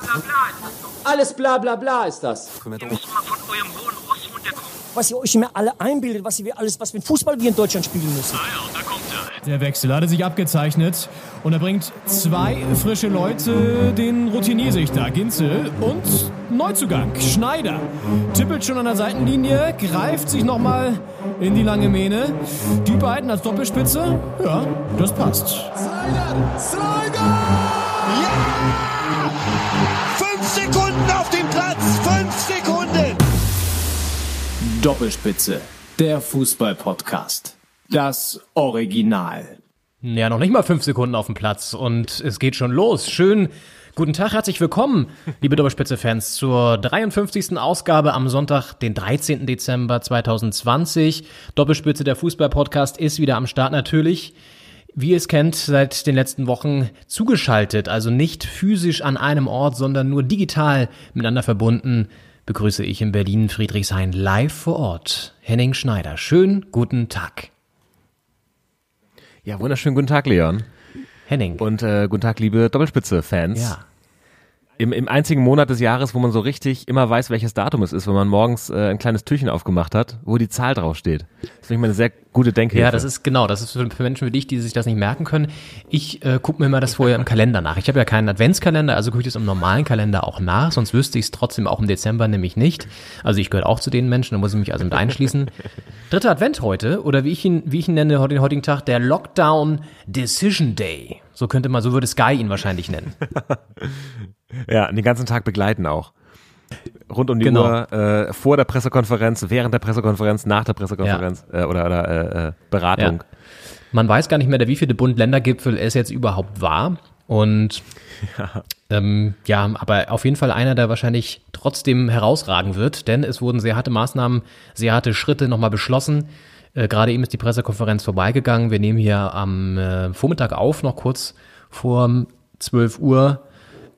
bla bla ist das doch. Alles bla bla bla ist das. Ihr müsst mal von eurem hohen Ross runterkommen. was ihr euch immer alle einbildet, was wir alles, was ein Fußball wir in Deutschland spielen müssen. Ah ja, da kommt er. Der Wechsel hatte sich abgezeichnet und er bringt zwei frische Leute, den Routinier-Sichter Ginzel und Neuzugang Schneider. Tippelt schon an der Seitenlinie, greift sich nochmal in die lange Mähne. Die beiden als Doppelspitze, ja, das passt. Slider! Slider! Sekunden auf dem Platz! Fünf Sekunden! Doppelspitze, der Fußball-Podcast. Das Original. Ja, noch nicht mal fünf Sekunden auf dem Platz und es geht schon los. Schön. Guten Tag, herzlich willkommen, liebe Doppelspitze-Fans, zur 53. Ausgabe am Sonntag, den 13. Dezember 2020. Doppelspitze, der Fußball-Podcast, ist wieder am Start natürlich. Wie ihr es kennt, seit den letzten Wochen zugeschaltet, also nicht physisch an einem Ort, sondern nur digital miteinander verbunden, begrüße ich in Berlin Friedrichshain live vor Ort. Henning Schneider. Schönen guten Tag. Ja, wunderschönen guten Tag, Leon. Henning. Und äh, guten Tag, liebe Doppelspitze-Fans. ja. Im, Im einzigen Monat des Jahres, wo man so richtig immer weiß, welches Datum es ist, wenn man morgens äh, ein kleines Türchen aufgemacht hat, wo die Zahl draufsteht. Das finde ich mal eine sehr gute Denkhilfe. Ja, das ist genau, das ist für, Menschen wie dich, die sich das nicht merken können. Ich äh, gucke mir immer das vorher im Kalender nach. Ich habe ja keinen Adventskalender, also gucke ich das im normalen Kalender auch nach, sonst wüsste ich es trotzdem auch im Dezember nämlich nicht. Also ich gehöre auch zu den Menschen, da muss ich mich also mit einschließen. Dritter Advent heute, oder wie ich ihn, wie ich ihn nenne, den heutigen Tag, der Lockdown Decision Day. So könnte man, so würde Sky ihn wahrscheinlich nennen. Ja, den ganzen Tag begleiten auch. Rund um die Genau. Uhr, äh, vor der Pressekonferenz, während der Pressekonferenz, nach der Pressekonferenz äh, oder, oder äh, äh, Beratung. Man weiß gar nicht mehr, der wievielte Bund-Länder-Gipfel es jetzt überhaupt war. Und ja. Ähm, ja, aber auf jeden Fall einer, der wahrscheinlich trotzdem herausragen wird, denn es wurden sehr harte Maßnahmen, sehr harte Schritte nochmal beschlossen. Äh, Gerade eben ist die Pressekonferenz vorbeigegangen. Wir nehmen hier am äh, Vormittag auf, noch kurz vor 12 Uhr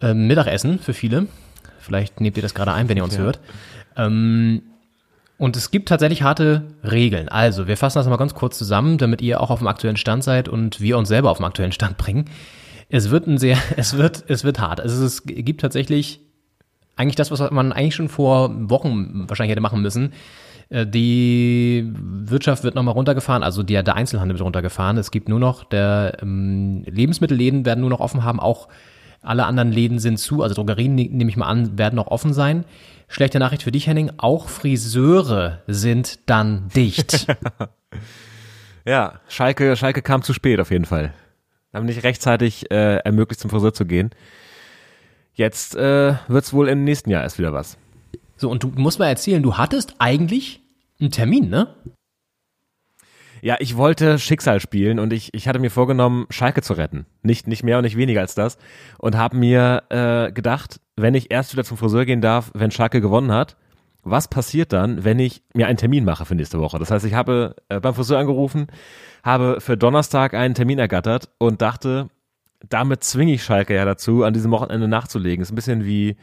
äh, Mittagessen für viele. Vielleicht nehmt ihr das gerade ein, wenn ihr uns hört. Ähm, und es gibt tatsächlich harte Regeln. Also, wir fassen das mal ganz kurz zusammen, damit ihr auch auf dem aktuellen Stand seid und wir uns selber auf dem aktuellen Stand bringen. Es wird ein sehr, es wird, es wird hart. Also es gibt tatsächlich eigentlich das, was man eigentlich schon vor Wochen wahrscheinlich hätte machen müssen. Äh, Die Wirtschaft wird nochmal runtergefahren, also der, der Einzelhandel wird runtergefahren. Es gibt nur noch, der ähm, Lebensmittelläden werden nur noch offen haben, auch alle anderen Läden sind zu, also Drogerien ne- nehme ich mal an, werden noch offen sein. Schlechte Nachricht für dich, Henning, auch Friseure sind dann dicht. Ja, Schalke, Schalke kam zu spät auf jeden Fall. Haben nicht rechtzeitig äh, ermöglicht, zum Friseur zu gehen. Jetzt äh, wird's wohl im nächsten Jahr erst wieder was. so, und du musst mal erzählen, du hattest eigentlich einen Termin, ne? Ja, ich wollte Schicksal spielen und ich, ich hatte mir vorgenommen, Schalke zu retten. Nicht, nicht mehr und nicht weniger als das. Und habe mir äh, gedacht, wenn ich erst wieder zum Friseur gehen darf, wenn Schalke gewonnen hat, was passiert dann, wenn ich mir einen Termin mache für nächste Woche? Das heißt, ich habe äh, beim Friseur angerufen, habe für Donnerstag einen Termin ergattert und dachte, damit zwinge ich Schalke ja dazu, an diesem Wochenende nachzulegen. Ist ein bisschen wie,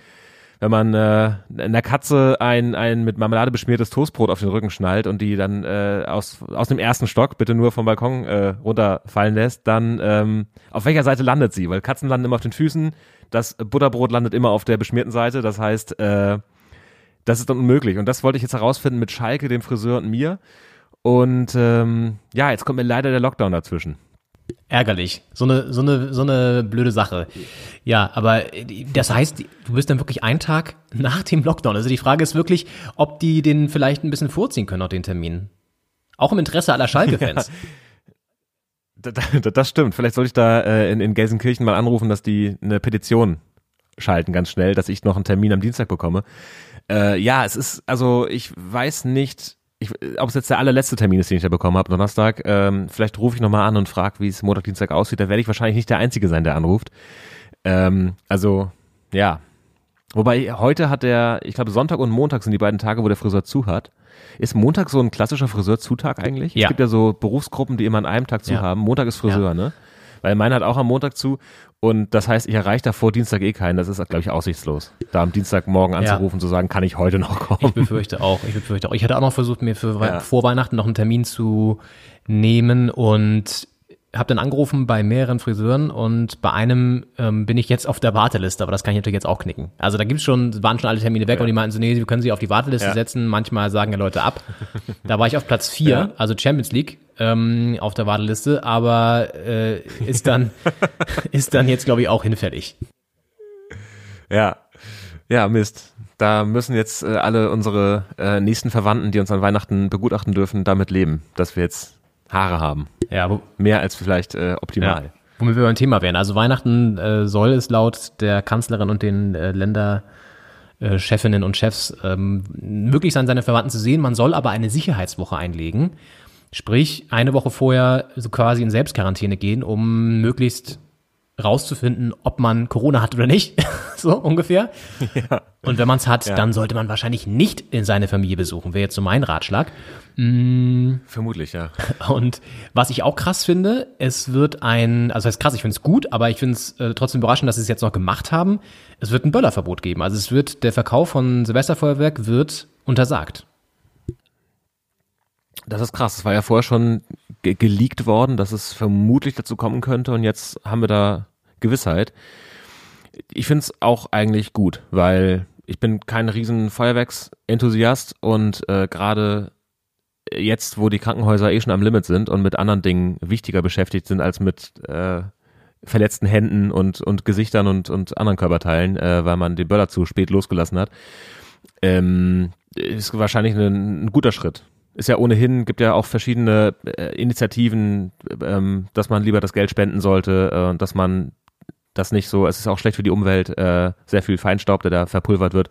wenn man äh, einer Katze ein, ein mit Marmelade beschmiertes Toastbrot auf den Rücken schnallt und die dann äh, aus, aus dem ersten Stock bitte nur vom Balkon äh, runterfallen lässt, dann ähm, auf welcher Seite landet sie? Weil Katzen landen immer auf den Füßen, das Butterbrot landet immer auf der beschmierten Seite, das heißt, äh, das ist dann unmöglich. Und das wollte ich jetzt herausfinden mit Schalke, dem Friseur und mir. Und ähm, ja, jetzt kommt mir leider der Lockdown dazwischen. Ärgerlich. So eine, so eine, so eine blöde Sache. Ja, aber äh, das heißt, du bist dann wirklich einen Tag nach dem Lockdown. Also die Frage ist wirklich, ob die den vielleicht ein bisschen vorziehen können, auch den Termin. Auch im Interesse aller Schalke-Fans. Da- Das stimmt. Vielleicht sollte ich da äh, in, in Gelsenkirchen mal anrufen, dass die eine Petition schalten ganz schnell, dass ich noch einen Termin am Dienstag bekomme. Äh, ja, es ist, also ich weiß nicht, ich, ob es jetzt der allerletzte Termin ist, den ich da bekommen habe, Donnerstag. Ähm, vielleicht rufe ich nochmal an und frage, wie es Montag, Dienstag aussieht. Da werde ich wahrscheinlich nicht der Einzige sein, der anruft. Ähm, also, ja. Wobei heute hat der, ich glaube Sonntag und Montag sind die beiden Tage, wo der Friseur zu hat. Ist Montag so ein klassischer Friseurzutag eigentlich? Ja. Es gibt ja so Berufsgruppen, die immer an einem Tag zu Ja. haben. Montag ist Friseur, ne? Weil meiner hat auch am Montag zu. Und das heißt, ich erreiche da vor Dienstag eh keinen. Das ist, glaube ich, aussichtslos. Da am Dienstagmorgen anzurufen, zu sagen, kann ich heute noch Ich kommen. befürchte auch. Ich befürchte auch. Ich hatte auch noch versucht, mir für Ja. vor Weihnachten noch einen Termin zu nehmen und habe dann angerufen bei mehreren Friseuren und bei einem ähm, bin ich jetzt auf der Warteliste, aber das kann ich natürlich jetzt auch knicken. Also da gibt's schon, waren schon alle Termine weg Ja. und die meinten so, nee, wir können sie auf die Warteliste Ja. setzen. Manchmal sagen ja Leute ab. Da war ich auf Platz vier, Ja. also Champions League ähm, auf der Warteliste, aber äh, ist dann ist dann jetzt glaube ich auch hinfällig. Ja, ja, Mist. Da müssen jetzt äh, alle unsere äh, nächsten Verwandten, die uns an Weihnachten begutachten dürfen, damit leben, dass wir jetzt Haare haben. Ja, wo, Mehr als vielleicht äh, optimal. Ja. Womit wir beim Thema wären. Also Weihnachten äh, soll es laut der Kanzlerin und den äh, Länder Chefinnen und Chefs ähm, möglich sein, seine Verwandten zu sehen. Man soll aber eine Sicherheitswoche einlegen. Sprich, eine Woche vorher so quasi in Selbstquarantäne gehen, um möglichst rauszufinden, ob man Corona hat oder nicht. so ungefähr. Und wenn man es hat, Ja. dann sollte man wahrscheinlich nicht in seine Familie besuchen. Wäre jetzt so mein Ratschlag. Vermutlich, ja. Und was ich auch krass finde, es wird ein, also das heißt krass, ich finde es gut, aber ich finde es äh, trotzdem überraschend, dass sie es jetzt noch gemacht haben. Es wird ein Böllerverbot geben. Also es wird, der Verkauf von Silvesterfeuerwerk wird untersagt. Das ist krass. Es war ja vorher schon ge geleakt worden, dass es vermutlich dazu kommen könnte und jetzt haben wir da Gewissheit. Ich finde es auch eigentlich gut, weil ich bin kein riesen Feuerwerksenthusiast und äh, gerade jetzt, wo die Krankenhäuser eh schon am Limit sind und mit anderen Dingen wichtiger beschäftigt sind als mit äh, verletzten Händen und, und Gesichtern und, und anderen Körperteilen, äh, weil man den Böller zu spät losgelassen hat, ähm, ist wahrscheinlich ein, ein guter Schritt. Ist ja ohnehin, gibt ja auch verschiedene äh, Initiativen, ähm, dass man lieber das Geld spenden sollte äh, und dass man das nicht so, es ist auch schlecht für die Umwelt, äh, sehr viel Feinstaub, der da verpulvert wird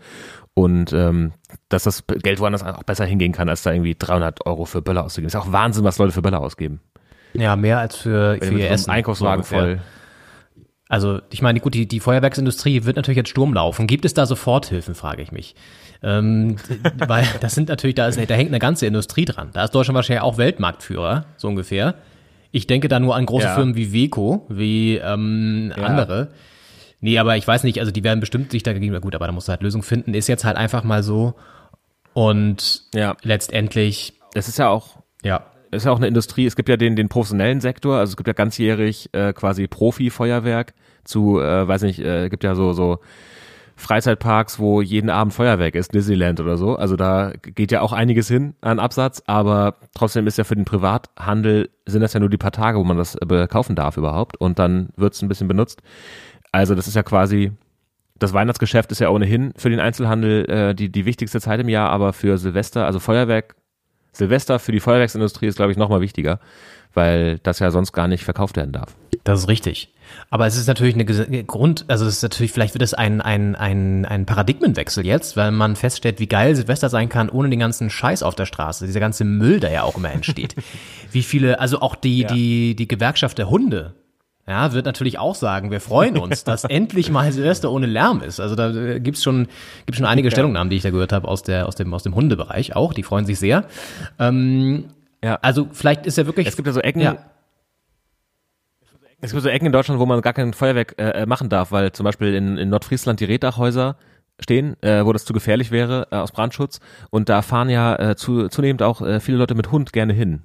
und ähm, dass das Geld woanders auch besser hingehen kann, als da irgendwie 300 Euro für Böller auszugeben. Ist auch Wahnsinn, was Leute für Böller ausgeben. Ja, mehr als für, Wenn für ihr Essen. Einkaufswagen so voll. Also ich meine, gut, die, die Feuerwerksindustrie wird natürlich jetzt Sturm laufen. Gibt es da Soforthilfen, frage ich mich. Ähm, weil das sind natürlich, da, ist, da hängt eine ganze Industrie dran. Da ist Deutschland wahrscheinlich auch Weltmarktführer, so ungefähr. Ich denke da nur an große Ja. Firmen wie Weco, wie ähm, Ja. andere. Nee, aber ich weiß nicht, also die werden bestimmt sich dagegen, na gut, aber da musst du halt Lösung finden. Ist jetzt halt einfach mal so. Und Ja. letztendlich, Das ist ja auch ja, ist ja auch eine Industrie. Es gibt ja den, den professionellen Sektor, also es gibt ja ganzjährig äh, quasi Profi-Feuerwerk zu, äh, weiß nicht, äh, gibt ja so, so Freizeitparks, wo jeden Abend Feuerwerk ist, Disneyland oder so. Also da geht ja auch einiges hin an Absatz, aber trotzdem ist ja für den Privathandel sind das ja nur die paar Tage, wo man das äh, kaufen darf überhaupt und dann wird es ein bisschen benutzt. Also das ist ja quasi das Weihnachtsgeschäft ist ja ohnehin für den Einzelhandel äh, die, die wichtigste Zeit im Jahr, aber für Silvester, also Feuerwerk, Silvester für die Feuerwerksindustrie ist, glaube ich, nochmal wichtiger, weil das ja sonst gar nicht verkauft werden darf. Das ist richtig. Aber es ist natürlich eine Ges- Grund, also es ist natürlich, vielleicht wird es ein, ein, ein, ein Paradigmenwechsel jetzt, weil man feststellt, wie geil Silvester sein kann, ohne den ganzen Scheiß auf der Straße, dieser ganze Müll, der ja auch immer entsteht. wie viele, also auch die, die, die Gewerkschaft der Hunde, ja, wird natürlich auch sagen, wir freuen uns, dass endlich mal Silvester ohne Lärm ist. Also da äh, gibt's schon, gibt's schon einige Stellungnahmen, die ich da gehört habe aus, der, aus, dem, aus dem Hundebereich auch, die freuen sich sehr. Ähm, Ja. also vielleicht ist er wirklich. Es gibt ja so Ecken, Ja. Es gibt so Ecken in Deutschland, wo man gar kein Feuerwerk äh, äh, machen darf, weil zum Beispiel in, in Nordfriesland die Reddachhäuser stehen, äh, wo das zu gefährlich wäre äh, aus Brandschutz. Und da fahren ja äh, zu, zunehmend auch äh, viele Leute mit Hund gerne hin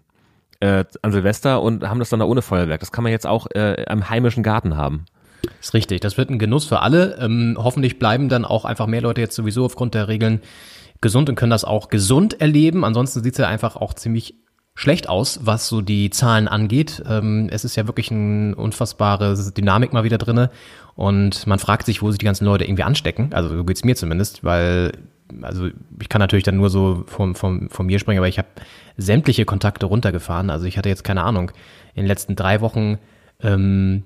äh, an Silvester und haben das dann da ohne Feuerwerk. Das kann man jetzt auch äh, am heimischen Garten haben. Ist richtig. Das wird ein Genuss für alle. Ähm, hoffentlich bleiben dann auch einfach mehr Leute jetzt sowieso aufgrund der Regeln gesund und können das auch gesund erleben. Ansonsten sieht es ja einfach auch ziemlich schlecht aus, was so die Zahlen angeht. Ähm, es ist ja wirklich eine unfassbare Dynamik mal wieder drinne und man fragt sich, wo sich die ganzen Leute irgendwie anstecken. Also so geht's mir zumindest, weil also ich kann natürlich dann nur so vom, vom, von mir sprechen, aber ich habe sämtliche Kontakte runtergefahren. Also ich hatte jetzt keine Ahnung, in den letzten drei Wochen ähm,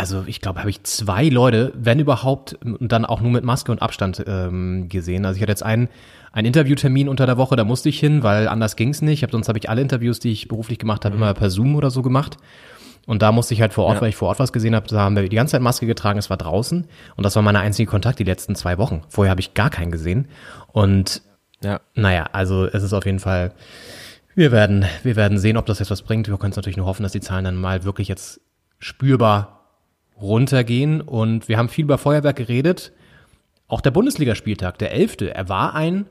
also ich glaube, habe ich zwei Leute, wenn überhaupt, dann auch nur mit Maske und Abstand ähm, gesehen. Also ich hatte jetzt einen, einen Interviewtermin unter der Woche, da musste ich hin, weil anders ging's nicht. Ich hab, sonst habe ich alle Interviews, die ich beruflich gemacht habe, immer per Zoom oder so gemacht. Und da musste ich halt vor Ort, Ja. weil ich vor Ort was gesehen habe, da haben wir die ganze Zeit Maske getragen, es war draußen. Und das war meine einzige Kontakt die letzten zwei Wochen. Vorher habe ich gar keinen gesehen. Und Ja. naja, also es ist auf jeden Fall, wir werden, wir werden sehen, ob das jetzt was bringt. Wir können es natürlich nur hoffen, dass die Zahlen dann mal wirklich jetzt spürbar runtergehen. Und wir haben viel über Feuerwerk geredet. Auch der Bundesligaspieltag, der elfte, er war ein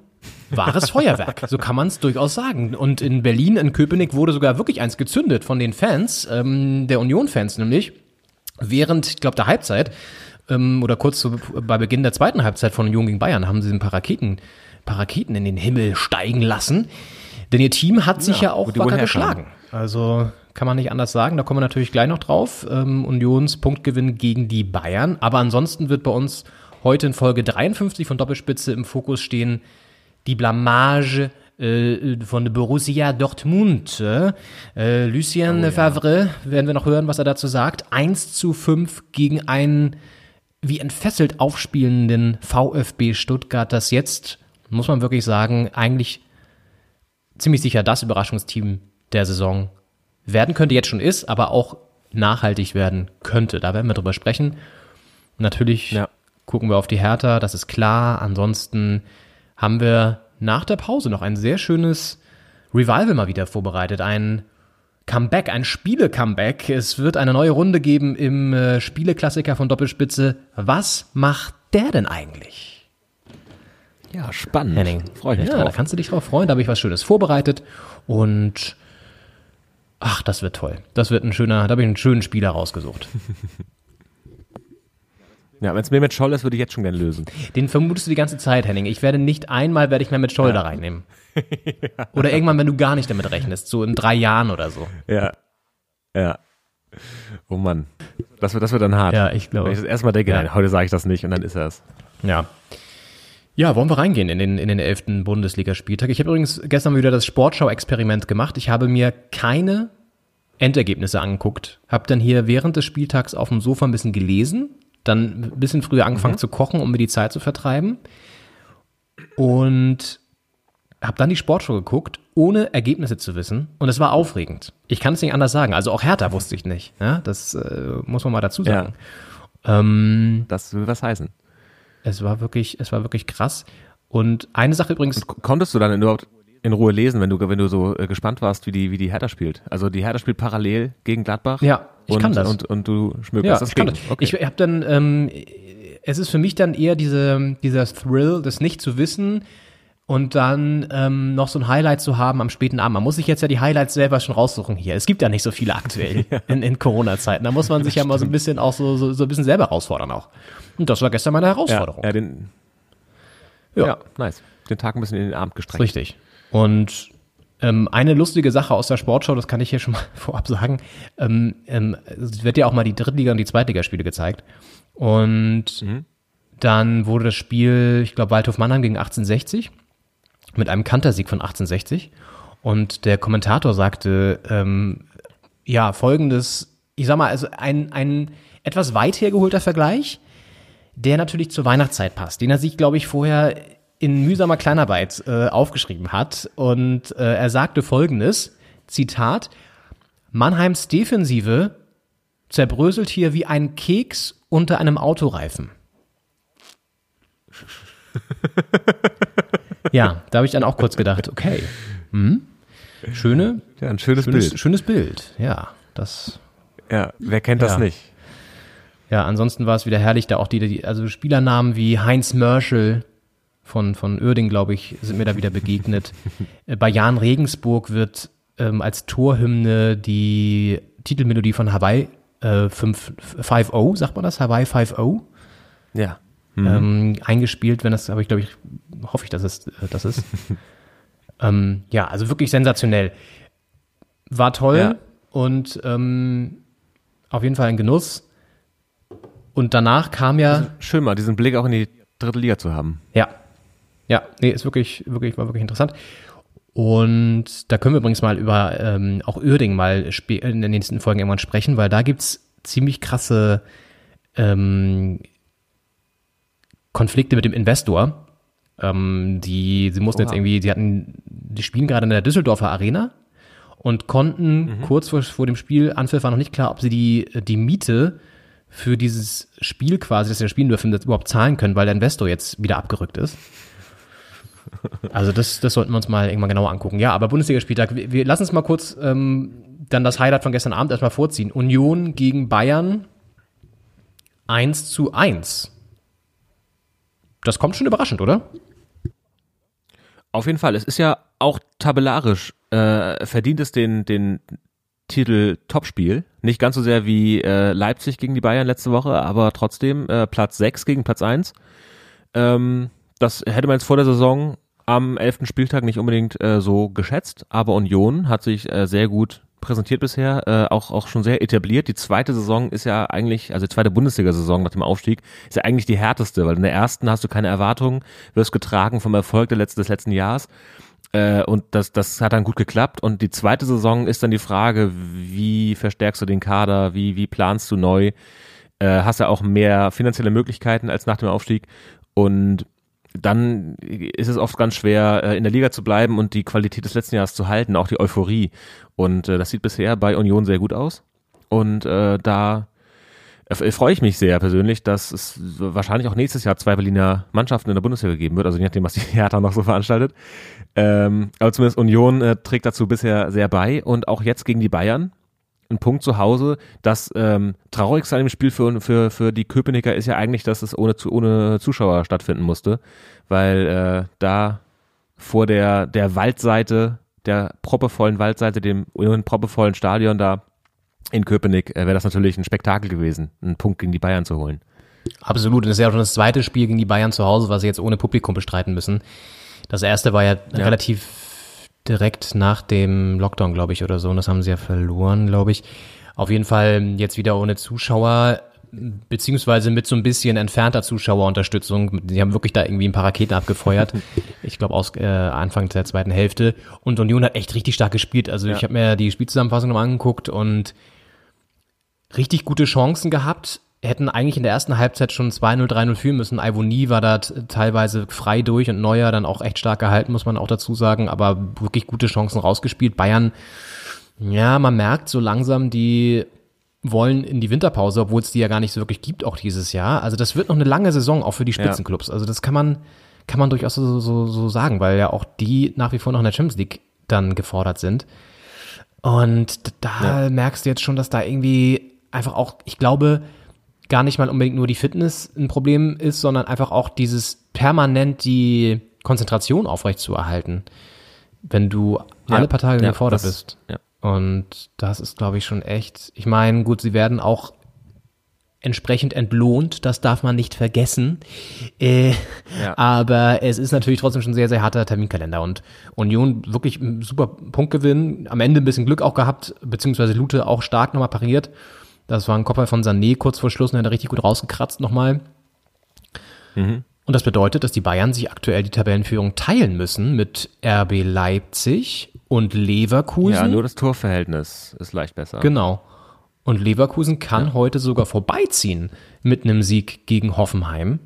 wahres Feuerwerk. So kann man es durchaus sagen. Und in Berlin, in Köpenick wurde sogar wirklich eins gezündet von den Fans, ähm, der Union-Fans nämlich, während, ich glaube, der Halbzeit ähm, oder kurz zu, bei Beginn der zweiten Halbzeit von Union gegen Bayern haben sie ein paar Raketen, paar Raketen in den Himmel steigen lassen. Denn ihr Team hat sich ja, Ja, auch wacker geschlagen. Also kann man nicht anders sagen. Da kommen wir natürlich gleich noch drauf. Ähm, Unions Punktgewinn gegen die Bayern. Aber ansonsten wird bei uns heute in Folge 53 von Doppelspitze im Fokus stehen die Blamage äh, von Borussia Dortmund. Äh, Lucien Favre, werden wir noch hören, was er dazu sagt. 1 zu 5 gegen einen wie entfesselt aufspielenden VfB Stuttgart, das jetzt, muss man wirklich sagen, eigentlich ziemlich sicher das Überraschungsteam der Saison werden könnte, jetzt schon ist, aber auch nachhaltig werden könnte. Da werden wir drüber sprechen. Natürlich Ja. gucken wir auf die Hertha, das ist klar. Ansonsten haben wir nach der Pause noch ein sehr schönes Revival mal wieder vorbereitet. Ein Comeback, ein Spiele-Comeback. Es wird eine neue Runde geben im äh, Spieleklassiker von Doppelspitze. Was macht der denn eigentlich? Ja, spannend. Henning. Freue ich mich ja, da drauf. kannst du dich drauf freuen. Da habe ich was Schönes vorbereitet. Und ach, das wird toll. Das wird ein schöner, da habe ich einen schönen Spieler rausgesucht. Ja, wenn es mir mit Scholl ist, würde ich jetzt schon gern lösen. Den vermutest du die ganze Zeit, Henning. Ich werde nicht einmal werde ich mehr mit Scholl da reinnehmen. Oder irgendwann, wenn du gar nicht damit rechnest, so in drei Jahren oder so. Ja. Ja. Oh Mann. Das wird, das wird dann hart. Ja, ich glaube. Wenn ich das erstmal denke, Ja. nein, heute sage ich das nicht und dann ist er es. Ja. Ja, wollen wir reingehen in den, in den 11. Bundesligaspieltag. Ich habe übrigens gestern wieder das Sportschau-Experiment gemacht. Ich habe mir keine Endergebnisse angeguckt, habe dann hier während des Spieltags auf dem Sofa ein bisschen gelesen, dann ein bisschen früher angefangen zu kochen, um mir die Zeit zu vertreiben und habe dann die Sportschau geguckt, ohne Ergebnisse zu wissen und es war aufregend. Ich kann es nicht anders sagen. Also auch Hertha wusste ich nicht. Ja, das äh, muss man mal dazu sagen. Ähm, Das will was heißen. es war wirklich, es war wirklich krass. Und eine Sache übrigens, K- Konntest du dann überhaupt in Ruhe lesen, wenn du, wenn du so äh, gespannt warst, wie die, wie die Hertha spielt? Also die Hertha spielt parallel gegen Gladbach. Ja, ich und, kann das. Und, und du ja, schmückst das ich kann gegen. das. Ich habe dann, ähm, es ist für mich dann eher diese, dieser Thrill, das nicht zu wissen und dann ähm, noch so ein Highlight zu haben am späten Abend. Man muss sich jetzt ja die Highlights selber schon raussuchen hier. Es gibt ja nicht so viele aktuell in, in Corona-Zeiten. Da muss man sich ja mal so ein bisschen auch so, so, so ein bisschen selber herausfordern auch. Und das war gestern meine ja, Herausforderung. ja, den, Ja. ja. nice. Den Tag ein bisschen in den Abend gestreckt. Richtig. Und ähm, eine lustige Sache aus der Sportschau, das kann ich hier schon mal vorab sagen, ähm, ähm, es wird ja auch mal die Drittliga- und die Zweitligaspiele gezeigt. Und dann wurde das Spiel, ich glaube, Waldhof Mannheim gegen 1860 mit einem Kantersieg von 1860. Und der Kommentator sagte, ähm, ja, folgendes, ich sag mal, also ein, ein etwas weit hergeholter Vergleich, der natürlich zur Weihnachtszeit passt, den er sich, glaube ich, vorher in mühsamer Kleinarbeit äh, aufgeschrieben hat. Und äh, er sagte folgendes, Zitat, Mannheims Defensive zerbröselt hier wie ein Keks unter einem Autoreifen. ja, da habe ich dann auch kurz gedacht, okay, hm, schöne, Ja, ein schönes, schönes, Bild. schönes Bild. Ja, das Ja, wer kennt das Ja. nicht? Ja, ansonsten war es wieder herrlich, da auch die, die also Spielernamen wie Heinz Mörschel von, von Oerding, glaube ich, sind mir da wieder begegnet. Äh, Bei Jan Regensburg wird ähm, als Torhymne die Titelmelodie von Hawaii äh, 5, 5-0, sagt man das? Hawaii 5-0, Ja. ähm, eingespielt, wenn das, aber ich glaube, ich hoffe ich, dass es äh, das ist. ähm, ja, also wirklich sensationell. War toll Ja. und ähm, auf jeden Fall ein Genuss. Und danach kam ja, Schön mal, diesen Blick auch in die dritte Liga zu haben. ja, ja, nee, ist wirklich, wirklich, war wirklich interessant. Und da können wir übrigens mal über ähm, auch Uerding mal in den nächsten Folgen irgendwann sprechen, weil da gibt's ziemlich krasse ähm, Konflikte mit dem Investor. Ähm, die, sie mussten jetzt Oha. irgendwie, sie hatten, die spielen gerade in der Düsseldorfer Arena und konnten kurz vor, vor dem Spiel, Anpfiff war noch nicht klar, ob sie die, die Miete für dieses Spiel quasi, das sie da spielen dürfen, das überhaupt zahlen können, weil der Investor jetzt wieder abgerückt ist. Also das, das sollten wir uns mal irgendwann genauer angucken. Ja, aber Bundesligaspieltag, wir, wir lassen uns mal kurz ähm, dann das Highlight von gestern Abend erstmal vorziehen. Union gegen Bayern 1 zu 1. Das kommt schon überraschend, oder? Auf jeden Fall. Es ist ja auch tabellarisch, äh, verdient es den, den Titel Topspiel. Nicht ganz so sehr wie äh, Leipzig gegen die Bayern letzte Woche, aber trotzdem äh, Platz 6 gegen Platz 1. Ähm, das hätte man jetzt vor der Saison am 11. Spieltag nicht unbedingt äh, so geschätzt, aber Union hat sich äh, sehr gut präsentiert bisher, äh, auch, auch schon sehr etabliert. Die zweite Saison ist ja eigentlich, also die zweite Bundesliga-Saison nach dem Aufstieg, ist ja eigentlich die härteste, weil in der ersten hast du keine Erwartungen, wirst getragen vom Erfolg letzten, des letzten Jahres. Äh, und das, das hat dann gut geklappt. Und die zweite Saison ist dann die Frage, wie verstärkst du den Kader, wie, wie planst du neu? Äh, hast ja auch mehr finanzielle Möglichkeiten als nach dem Aufstieg. Und dann ist es oft ganz schwer, äh, in der Liga zu bleiben und die Qualität des letzten Jahres zu halten, auch die Euphorie. Und äh, das sieht bisher bei Union sehr gut aus. Und äh, da freue ich mich sehr persönlich, dass es wahrscheinlich auch nächstes Jahr zwei Berliner Mannschaften in der Bundesliga geben wird, also je nachdem, was die Hertha noch so veranstaltet. Ähm, aber zumindest Union trägt dazu bisher sehr bei und auch jetzt gegen die Bayern. Ein Punkt zu Hause. Das ähm, Traurigste an dem Spiel für, für, für die Köpenicker ist ja eigentlich, dass es ohne, ohne Zuschauer stattfinden musste, weil äh, da vor der, der Waldseite, der proppevollen Waldseite, dem proppevollen Stadion da in Köpenick äh, wäre das natürlich ein Spektakel gewesen, einen Punkt gegen die Bayern zu holen. Absolut. Und das ist ja schon das zweite Spiel gegen die Bayern zu Hause, was sie jetzt ohne Publikum bestreiten müssen. Das erste war ja, ja. relativ direkt nach dem Lockdown, glaube ich, oder so. Und das haben sie ja verloren, glaube ich. Auf jeden Fall jetzt wieder ohne Zuschauer, beziehungsweise mit so ein bisschen entfernter Zuschauerunterstützung. Sie haben wirklich da irgendwie ein paar Raketen abgefeuert. ich glaube aus äh, Anfang der zweiten Hälfte. Und Union hat echt richtig stark gespielt. Also ja. ich habe mir die Spielzusammenfassung nochmal angeguckt und richtig gute Chancen gehabt. Hätten eigentlich in der ersten Halbzeit schon 2-0, 3-0 führen müssen. Ivoni war da teilweise frei durch und Neuer dann auch echt stark gehalten, muss man auch dazu sagen. Aber wirklich gute Chancen rausgespielt. Bayern, ja, man merkt so langsam, die wollen in die Winterpause, obwohl es die ja gar nicht so wirklich gibt, auch dieses Jahr. Also das wird noch eine lange Saison, auch für die Spitzenclubs. Also das kann man, kann man durchaus so, so, so sagen, weil ja auch die nach wie vor noch in der Champions League dann gefordert sind. Und da ja. merkst du jetzt schon, dass da irgendwie einfach auch, ich glaube, gar nicht mal unbedingt nur die Fitness ein Problem ist, sondern einfach auch dieses permanent die Konzentration aufrecht zu erhalten, wenn du ja. alle paar Tage ja, gefordert das, bist. Ja. Und das ist, glaube ich, schon echt. Ich meine, gut, sie werden auch entsprechend entlohnt, das darf man nicht vergessen. Äh, ja. Aber es ist natürlich trotzdem schon sehr, sehr harter Terminkalender und Union wirklich ein super Punktgewinn, am Ende ein bisschen Glück auch gehabt, beziehungsweise Lute auch stark nochmal pariert. Das war ein Kopfball von Sané kurz vor Schluss und er hat richtig gut rausgekratzt nochmal. Mhm. Und das bedeutet, dass die Bayern sich aktuell die Tabellenführung teilen müssen mit RB Leipzig und Leverkusen. Ja, nur das Torverhältnis ist leicht besser. Genau. Und Leverkusen kann ja. heute sogar vorbeiziehen mit einem Sieg gegen Hoffenheim.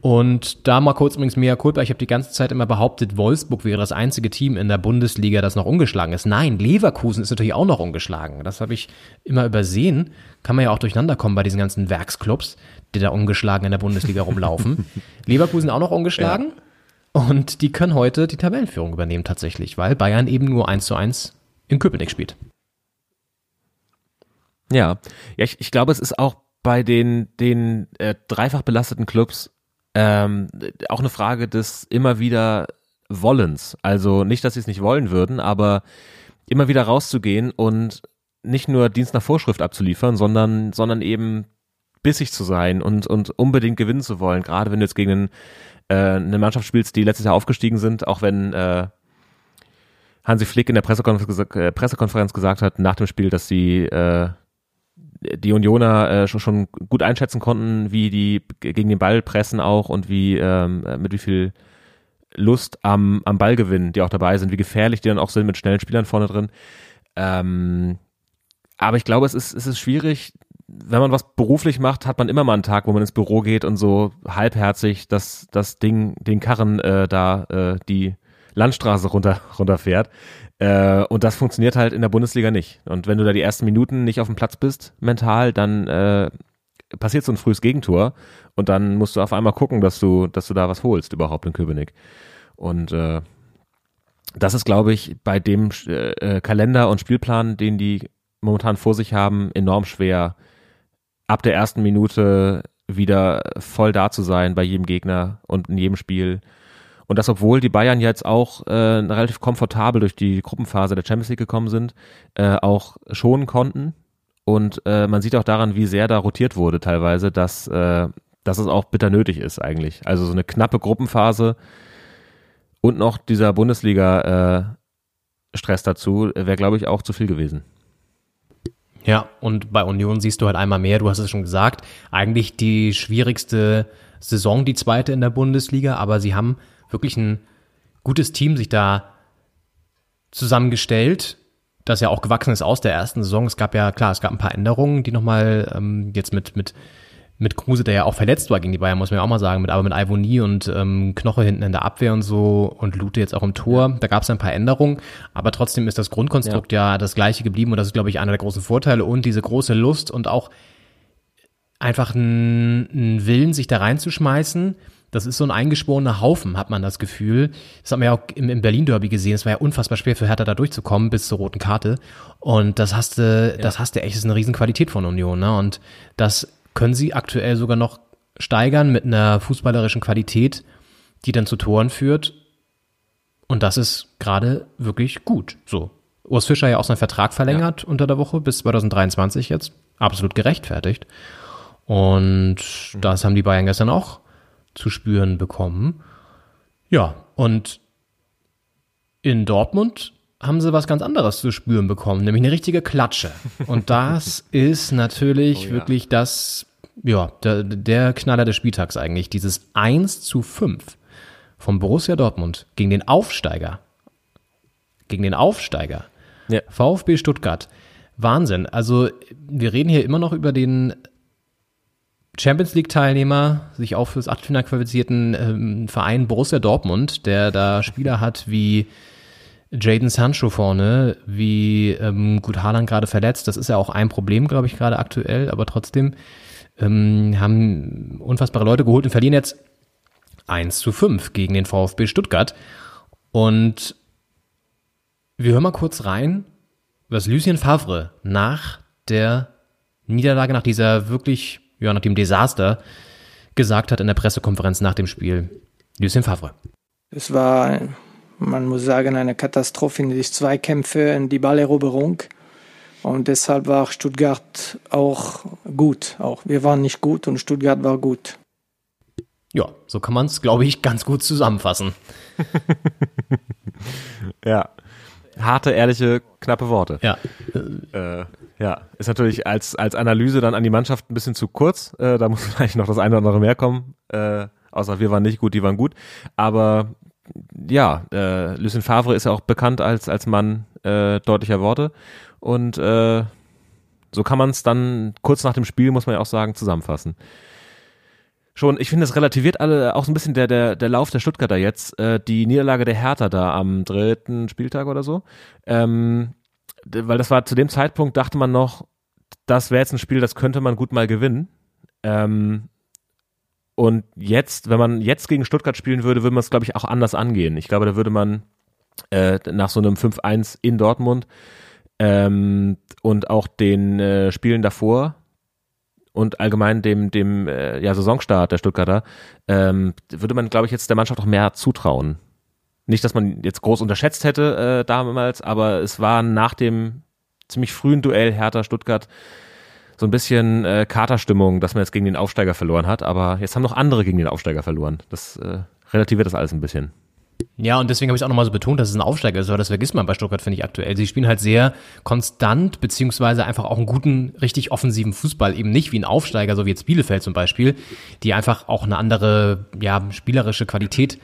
Und da mal kurz übrigens mehr Culpa. Ich habe die ganze Zeit immer behauptet, Wolfsburg wäre das einzige Team in der Bundesliga, das noch ungeschlagen ist. Nein, Leverkusen ist natürlich auch noch ungeschlagen. Das habe ich immer übersehen. Kann man ja auch durcheinander kommen bei diesen ganzen Werksclubs, die da ungeschlagen in der Bundesliga rumlaufen. Leverkusen auch noch ungeschlagen. Ja. Und die können heute die Tabellenführung übernehmen tatsächlich, weil Bayern eben nur 1 zu 1 in Köpenick spielt. Ja, ja ich, ich glaube, es ist auch bei den, den äh, dreifach belasteten Clubs ähm, auch eine Frage des immer wieder Wollens. Also nicht, dass sie es nicht wollen würden, aber immer wieder rauszugehen und nicht nur Dienst nach Vorschrift abzuliefern, sondern, sondern eben bissig zu sein und, und unbedingt gewinnen zu wollen. Gerade wenn du jetzt gegen einen, äh, eine Mannschaft spielst, die letztes Jahr aufgestiegen sind, auch wenn äh, Hansi Flick in der Pressekonferenz, äh, Pressekonferenz gesagt hat nach dem Spiel, dass sie äh, die Unioner äh, schon, schon gut einschätzen konnten, wie die gegen den Ball pressen auch und wie ähm, mit wie viel Lust am, am Ballgewinn die auch dabei sind, wie gefährlich die dann auch sind mit schnellen Spielern vorne drin. Ähm, aber ich glaube, es ist, es ist schwierig, wenn man was beruflich macht, hat man immer mal einen Tag, wo man ins Büro geht und so halbherzig das, das Ding, den Karren äh, da äh, die Landstraße runter, runterfährt. Äh, und das funktioniert halt in der Bundesliga nicht. Und wenn du da die ersten Minuten nicht auf dem Platz bist, mental, dann äh, passiert so ein frühes Gegentor und dann musst du auf einmal gucken, dass du, dass du da was holst überhaupt in Köpenick. Und äh, das ist, glaube ich, bei dem äh, Kalender und Spielplan, den die momentan vor sich haben, enorm schwer, ab der ersten Minute wieder voll da zu sein bei jedem Gegner und in jedem Spiel Und das, obwohl die Bayern jetzt auch äh, relativ komfortabel durch die Gruppenphase der Champions League gekommen sind, äh, auch schonen konnten. Und äh, man sieht auch daran, wie sehr da rotiert wurde teilweise, dass, äh, dass es auch bitter nötig ist eigentlich. Also so eine knappe Gruppenphase und noch dieser Bundesliga-Stress dazu wäre, glaube ich, auch zu viel gewesen. Ja, und bei Union siehst du halt einmal mehr, du hast es schon gesagt, eigentlich die schwierigste Saison, die zweite in der Bundesliga, aber sie haben wirklich ein gutes Team sich da zusammengestellt, das ja auch gewachsen ist aus der ersten Saison. Es gab ja, klar, es gab ein paar Änderungen, die nochmal ähm, jetzt mit, mit mit Kruse, der ja auch verletzt war gegen die Bayern, muss man ja auch mal sagen, mit, aber mit Ivoni und ähm, Knoche hinten in der Abwehr und so und Lute jetzt auch im Tor. Da gab es ein paar Änderungen, aber trotzdem ist das Grundkonstrukt ja. ja das gleiche geblieben und das ist, glaube ich, einer der großen Vorteile und diese große Lust und auch einfach ein, ein Willen, sich da reinzuschmeißen. Das ist so ein eingeschworener Haufen, hat man das Gefühl. Das hat man ja auch im, im Berlin-Derby gesehen. Es war ja unfassbar schwer für Hertha da durchzukommen bis zur roten Karte. Und das hast du, ja. das hast du echt, das ist eine Riesenqualität von Union. Ne? Und das können sie aktuell sogar noch steigern mit einer fußballerischen Qualität, die dann zu Toren führt. Und das ist gerade wirklich gut. So. Urs Fischer ja auch seinen Vertrag verlängert ja. unter der Woche bis 2023 jetzt. Absolut gerechtfertigt. Und mhm. das haben die Bayern gestern auch zu spüren bekommen. Ja, und in Dortmund haben sie was ganz anderes zu spüren bekommen, nämlich eine richtige Klatsche. Und das ist natürlich oh, ja. wirklich das, ja, der, der Knaller des Spieltags eigentlich. Dieses 1 zu 5 vom Borussia Dortmund gegen den Aufsteiger. Gegen den Aufsteiger. Ja. VfB Stuttgart. Wahnsinn. Also, wir reden hier immer noch über den Champions League Teilnehmer, sich auch fürs Achtelfinale qualifizierten ähm, Verein Borussia Dortmund, der da Spieler hat wie Jaden Sancho vorne, wie ähm, gut Haaland gerade verletzt. Das ist ja auch ein Problem, glaube ich, gerade aktuell, aber trotzdem ähm, haben unfassbare Leute geholt und verlieren jetzt 1 zu 5 gegen den VfB Stuttgart. Und wir hören mal kurz rein, was Lucien Favre nach der Niederlage, nach dieser wirklich, ja, nach dem Desaster gesagt hat in der Pressekonferenz nach dem Spiel. Lucien Favre. Es war man muss sagen, eine Katastrophe in die Zweikämpfe, in die Balleroberung. Und deshalb war Stuttgart auch gut. Auch wir waren nicht gut und Stuttgart war gut. Ja, so kann man es, glaube ich, ganz gut zusammenfassen. ja. Harte, ehrliche, knappe Worte. Ja. Äh, ja, ist natürlich als, als Analyse dann an die Mannschaft ein bisschen zu kurz. Äh, da muss vielleicht noch das eine oder andere mehr kommen. Äh, außer wir waren nicht gut, die waren gut. Aber ja, äh, Lucien Favre ist ja auch bekannt als, als Mann äh, deutlicher Worte. Und äh, so kann man es dann kurz nach dem Spiel, muss man ja auch sagen, zusammenfassen. Schon, ich finde, es relativiert alle auch so ein bisschen der, der, der Lauf der Stuttgarter jetzt, äh, die Niederlage der Hertha da am dritten Spieltag oder so. Ähm, weil das war zu dem Zeitpunkt, dachte man noch, das wäre jetzt ein Spiel, das könnte man gut mal gewinnen. Ähm, und jetzt, wenn man jetzt gegen Stuttgart spielen würde, würde man es, glaube ich, auch anders angehen. Ich glaube, da würde man äh, nach so einem 5-1 in Dortmund ähm, und auch den äh, Spielen davor und allgemein dem, dem äh, ja, Saisonstart der Stuttgarter, ähm, würde man, glaube ich, jetzt der Mannschaft auch mehr zutrauen. Nicht, dass man jetzt groß unterschätzt hätte äh, damals, aber es war nach dem ziemlich frühen Duell Hertha-Stuttgart so ein bisschen äh, Katerstimmung, dass man jetzt gegen den Aufsteiger verloren hat, aber jetzt haben noch andere gegen den Aufsteiger verloren. Das äh, relativiert das alles ein bisschen. Ja, und deswegen habe ich auch nochmal so betont, dass es ein Aufsteiger ist, aber das vergisst man bei Stuttgart, finde ich, aktuell. Sie spielen halt sehr konstant, beziehungsweise einfach auch einen guten, richtig offensiven Fußball, eben nicht wie ein Aufsteiger, so wie jetzt Bielefeld zum Beispiel, die einfach auch eine andere, ja, spielerische Qualität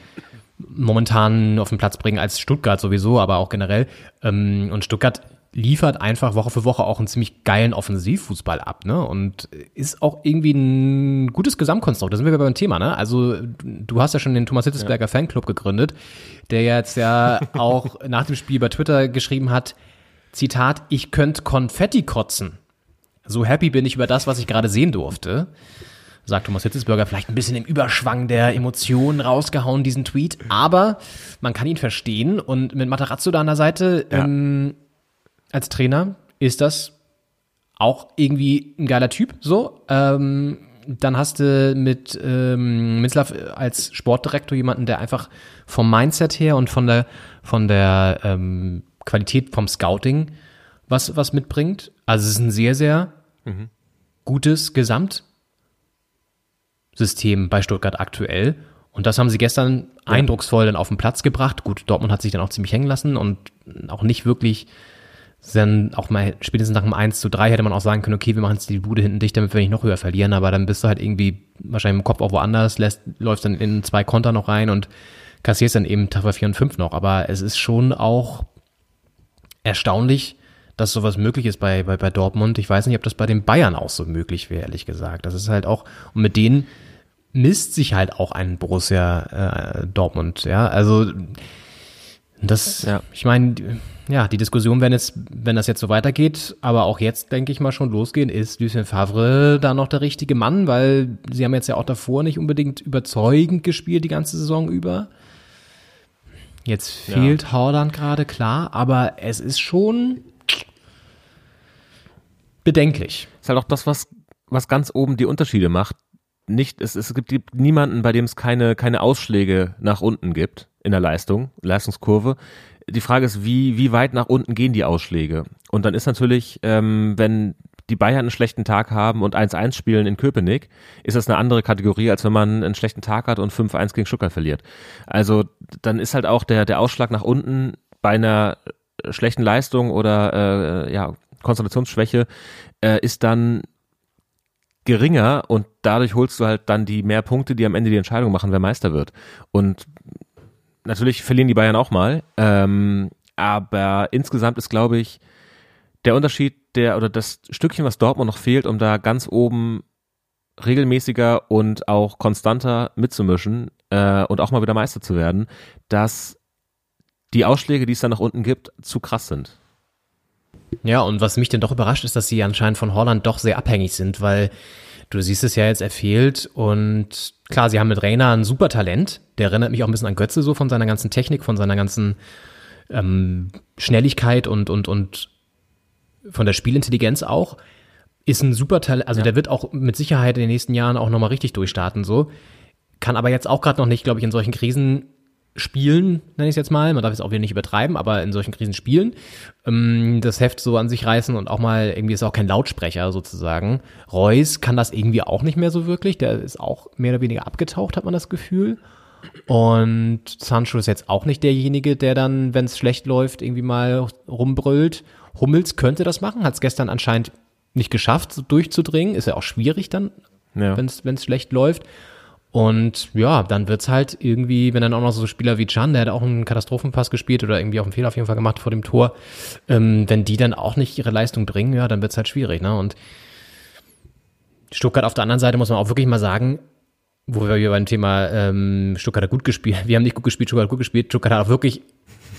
momentan auf den Platz bringen als Stuttgart sowieso, aber auch generell. Ähm, und Stuttgart liefert einfach Woche für Woche auch einen ziemlich geilen Offensivfußball ab, ne? Und ist auch irgendwie ein gutes Gesamtkonstrukt. Da sind wir beim Thema, ne? Also du hast ja schon den Thomas Hitzesberger ja. Fanclub gegründet, der jetzt ja auch nach dem Spiel bei Twitter geschrieben hat, Zitat, ich könnte Konfetti kotzen. So happy bin ich über das, was ich gerade sehen durfte. Sagt Thomas Hitzesberger vielleicht ein bisschen im Überschwang der Emotionen rausgehauen, diesen Tweet. Aber man kann ihn verstehen. Und mit Matarazzo da an der Seite, ja. ähm, als Trainer ist das auch irgendwie ein geiler Typ, so. Ähm, dann hast du mit ähm, Mislav als Sportdirektor jemanden, der einfach vom Mindset her und von der von der ähm, Qualität vom Scouting was was mitbringt. Also es ist ein sehr sehr gutes Gesamtsystem bei Stuttgart aktuell. Und das haben sie gestern eindrucksvoll dann auf den Platz gebracht. Gut, Dortmund hat sich dann auch ziemlich hängen lassen und auch nicht wirklich dann auch mal spätestens nach dem 1 zu 3 hätte man auch sagen können, okay, wir machen jetzt die Bude hinten dicht, damit wir nicht noch höher verlieren, aber dann bist du halt irgendwie wahrscheinlich im Kopf auch woanders, lässt, läufst dann in zwei Konter noch rein und kassierst dann eben Treffer 4 und 5 noch. Aber es ist schon auch erstaunlich, dass sowas möglich ist bei, bei, bei Dortmund. Ich weiß nicht, ob das bei den Bayern auch so möglich wäre, ehrlich gesagt. Das ist halt auch, und mit denen misst sich halt auch ein Borussia äh, Dortmund, ja. Also das, Ja. ich meine, ja, die Diskussion, wenn es, wenn das jetzt so weitergeht, aber auch jetzt, denke ich mal, schon losgehen, ist Lucien Favre da noch der richtige Mann, weil sie haben jetzt ja auch davor nicht unbedingt überzeugend gespielt die ganze Saison über. Jetzt fehlt Haaland gerade, klar, aber es ist schon bedenklich. ist halt auch das, was, was ganz oben die Unterschiede macht. Nicht, es, es gibt niemanden, bei dem es keine, keine Ausschläge nach unten gibt in der Leistung, Leistungskurve. Die Frage ist, wie, wie weit nach unten gehen die Ausschläge? Und dann ist natürlich, ähm, wenn die Bayern einen schlechten Tag haben und 1-1 spielen in Köpenick, ist das eine andere Kategorie, als wenn man einen schlechten Tag hat und 5-1 gegen Stuttgart verliert. Also dann ist halt auch der, der Ausschlag nach unten bei einer schlechten Leistung oder äh, ja, Konzentrationsschwäche äh, ist dann geringer und dadurch holst du halt dann die mehr Punkte, die am Ende die Entscheidung machen, wer Meister wird. Und natürlich verlieren die Bayern auch mal, ähm, aber insgesamt ist, glaube ich, der Unterschied, der oder das Stückchen, was Dortmund noch fehlt, um da ganz oben regelmäßiger und auch konstanter mitzumischen äh, und auch mal wieder Meister zu werden, dass die Ausschläge, die es da nach unten gibt, zu krass sind. Ja, und was mich denn doch überrascht, ist, dass sie anscheinend von Holland doch sehr abhängig sind, weil du siehst es ja jetzt, er fehlt und klar, sie haben mit Reina ein super Talent, der erinnert mich auch ein bisschen an Götze so von seiner ganzen Technik, von seiner ganzen ähm, Schnelligkeit und, und, und von der Spielintelligenz auch. Ist ein super Talent, also der wird auch mit Sicherheit in den nächsten Jahren auch nochmal richtig durchstarten so. Kann aber jetzt auch gerade noch nicht, glaube ich, in solchen Krisen spielen, nenne ich es jetzt mal. Man darf es auch wieder nicht übertreiben, aber in solchen Krisen spielen. Ähm, das Heft so an sich reißen und auch mal, irgendwie ist auch kein Lautsprecher sozusagen. Reus kann das irgendwie auch nicht mehr so wirklich. Der ist auch mehr oder weniger abgetaucht, hat man das Gefühl. Und Sancho ist jetzt auch nicht derjenige, der dann, wenn es schlecht läuft, irgendwie mal rumbrüllt. Hummels könnte das machen, hat es gestern anscheinend nicht geschafft, so durchzudringen. Ist ja auch schwierig dann, Ja. wenn es schlecht läuft. Und ja, dann wird's halt irgendwie, wenn dann auch noch so Spieler wie Can, der hat auch einen Katastrophenpass gespielt oder irgendwie auch einen Fehler auf jeden Fall gemacht vor dem Tor, ähm, wenn die dann auch nicht ihre Leistung bringen, ja, dann wird's halt schwierig, ne? Und Stuttgart auf der anderen Seite muss man auch wirklich mal sagen, wo wir hier beim Thema ähm, Stuttgart hat gut gespielt, wir haben nicht gut gespielt, Stuttgart hat gut gespielt, Stuttgart hat auch wirklich,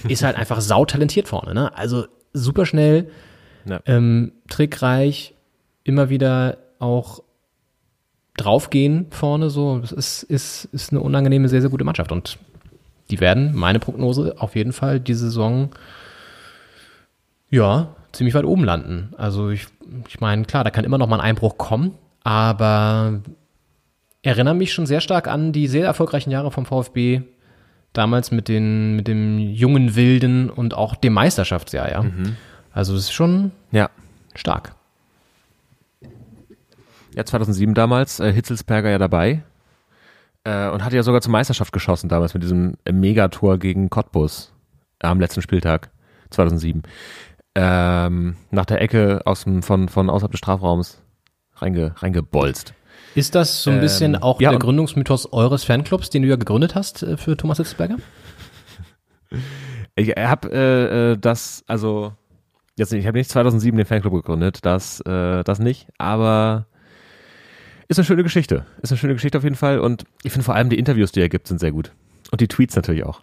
ist halt einfach sautalentiert vorne, ne? Also super schnell, Ja. ähm, trickreich, immer wieder auch draufgehen vorne so. Das ist, ist, ist eine unangenehme, sehr, sehr gute Mannschaft. Und die werden, meine Prognose, auf jeden Fall die Saison ja, ziemlich weit oben landen. Also ich, ich meine, klar, da kann immer noch mal ein Einbruch kommen, aber erinnere mich schon sehr stark an die sehr erfolgreichen Jahre vom VfB. Damals mit, den, mit dem jungen Wilden und auch dem Meisterschaftsjahr, ja. Also es ist schon Ja. stark. Ja, 2007 damals, äh, Hitzelsperger ja dabei. Äh, und hatte ja sogar zur Meisterschaft geschossen damals mit diesem äh, Megator gegen Cottbus am letzten Spieltag 2007. Ähm, nach der Ecke aus dem, von, von außerhalb des Strafraums reinge, reingebolzt. Ist das so ein Ähm, bisschen auch ja, der Gründungsmythos eures Fanclubs, den du ja gegründet hast äh, für Thomas Hitzelsberger? Ich habe äh, äh, das, also jetzt ich habe nicht 2007 den Fanclub gegründet, das, äh, das nicht, aber ist eine schöne Geschichte. Ist eine schöne Geschichte auf jeden Fall und ich finde vor allem die Interviews, die er gibt, sind sehr gut. Und die Tweets natürlich auch.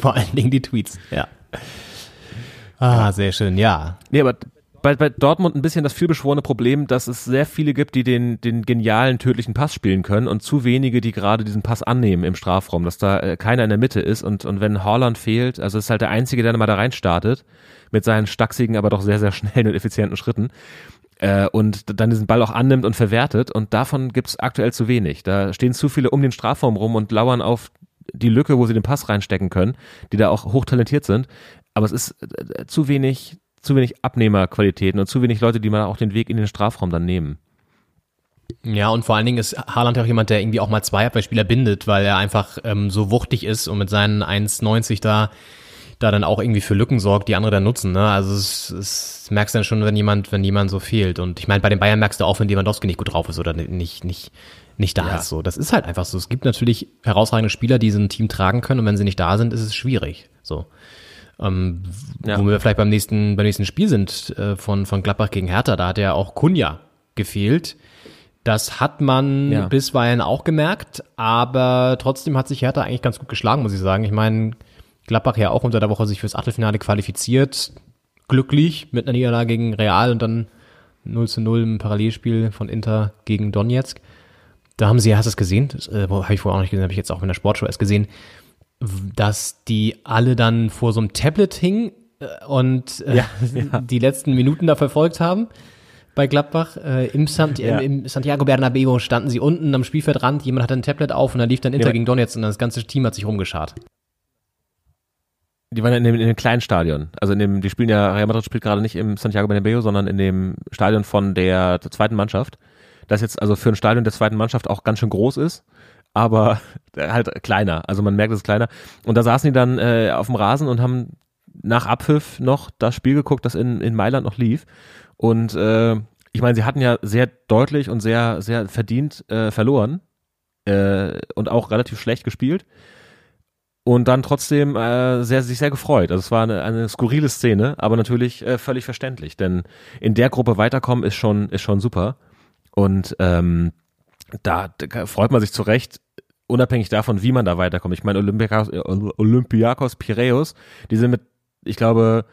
Vor allen Dingen die Tweets, ja. Ah, sehr schön, ja. Nee, aber bei, bei Dortmund ein bisschen das vielbeschworene Problem, dass es sehr viele gibt, die den, den genialen, tödlichen Pass spielen können und zu wenige, die gerade diesen Pass annehmen im Strafraum, dass da äh, keiner in der Mitte ist und, und wenn Haaland fehlt, also ist halt der Einzige, der mal da rein startet, mit seinen stachsigen, aber doch sehr, sehr schnellen und effizienten Schritten, äh, und dann diesen Ball auch annimmt und verwertet. Und davon gibt's aktuell zu wenig. Da stehen zu viele um den Strafraum rum und lauern auf die Lücke, wo sie den Pass reinstecken können, die da auch hochtalentiert sind. Aber es ist äh, zu wenig, zu wenig Abnehmerqualitäten und zu wenig Leute, die mal auch den Weg in den Strafraum dann nehmen. Ja, und vor allen Dingen ist Haaland ja auch jemand, der irgendwie auch mal zwei Abwehrspieler bindet, weil er einfach ähm, so wuchtig ist und mit seinen 1,90 da da dann auch irgendwie für Lücken sorgt, die andere dann nutzen. Ne? Also es, es merkst du dann schon, wenn jemand, wenn jemand so fehlt. Und ich meine, bei den Bayern merkst du auch, wenn Lewandowski nicht gut drauf ist oder nicht, nicht, nicht da ja. ist. So, das ist halt einfach so. Es gibt natürlich herausragende Spieler, die so ein Team tragen können und wenn sie nicht da sind, ist es schwierig. So. Ähm, ja. Wo wir vielleicht beim nächsten, beim nächsten Spiel sind äh, von, von Gladbach gegen Hertha, da hat ja auch Kunja gefehlt. Das hat man ja. bisweilen auch gemerkt, aber trotzdem hat sich Hertha eigentlich ganz gut geschlagen, muss ich sagen. Ich meine, Gladbach ja auch unter der Woche sich fürs Achtelfinale qualifiziert. Glücklich mit einer Niederlage gegen Real und dann 0 zu 0 im Parallelspiel von Inter gegen Donetsk. Da haben sie, hast du es gesehen? Das äh, habe ich vorher auch nicht gesehen, habe ich jetzt auch in der Sportshow erst gesehen, dass die alle dann vor so einem Tablet hingen äh, und äh, ja, ja. die letzten Minuten da verfolgt haben bei Gladbach. Äh, im, Sant ja. im, Santiago Bernabeo standen sie unten am Spielfeldrand, jemand hatte ein Tablet auf und da lief dann Inter ja. gegen Donetsk und das ganze Team hat sich rumgeschart. Die waren in dem, in dem kleinen Stadion. Also in dem, die spielen ja, Real Madrid spielt gerade nicht im Santiago Bernabeo, sondern in dem Stadion von der, der zweiten Mannschaft. Das jetzt also für ein Stadion der zweiten Mannschaft auch ganz schön groß ist, aber halt kleiner. Also man merkt, es ist kleiner. Und da saßen die dann äh, auf dem Rasen und haben nach Abpfiff noch das Spiel geguckt, das in, in Mailand noch lief. Und äh, ich meine, sie hatten ja sehr deutlich und sehr, sehr verdient äh, verloren äh, und auch relativ schlecht gespielt und dann trotzdem äh, sehr, sich sehr gefreut. Also es war eine, eine skurrile Szene, aber natürlich äh, völlig verständlich, denn in der Gruppe weiterkommen ist schon, ist schon super. Und ähm, da, freut man sich zu Recht, unabhängig davon, wie man da weiterkommt. Ich meine, Olympiakos, Olympiakos Piraeus, die sind mit, ich glaube,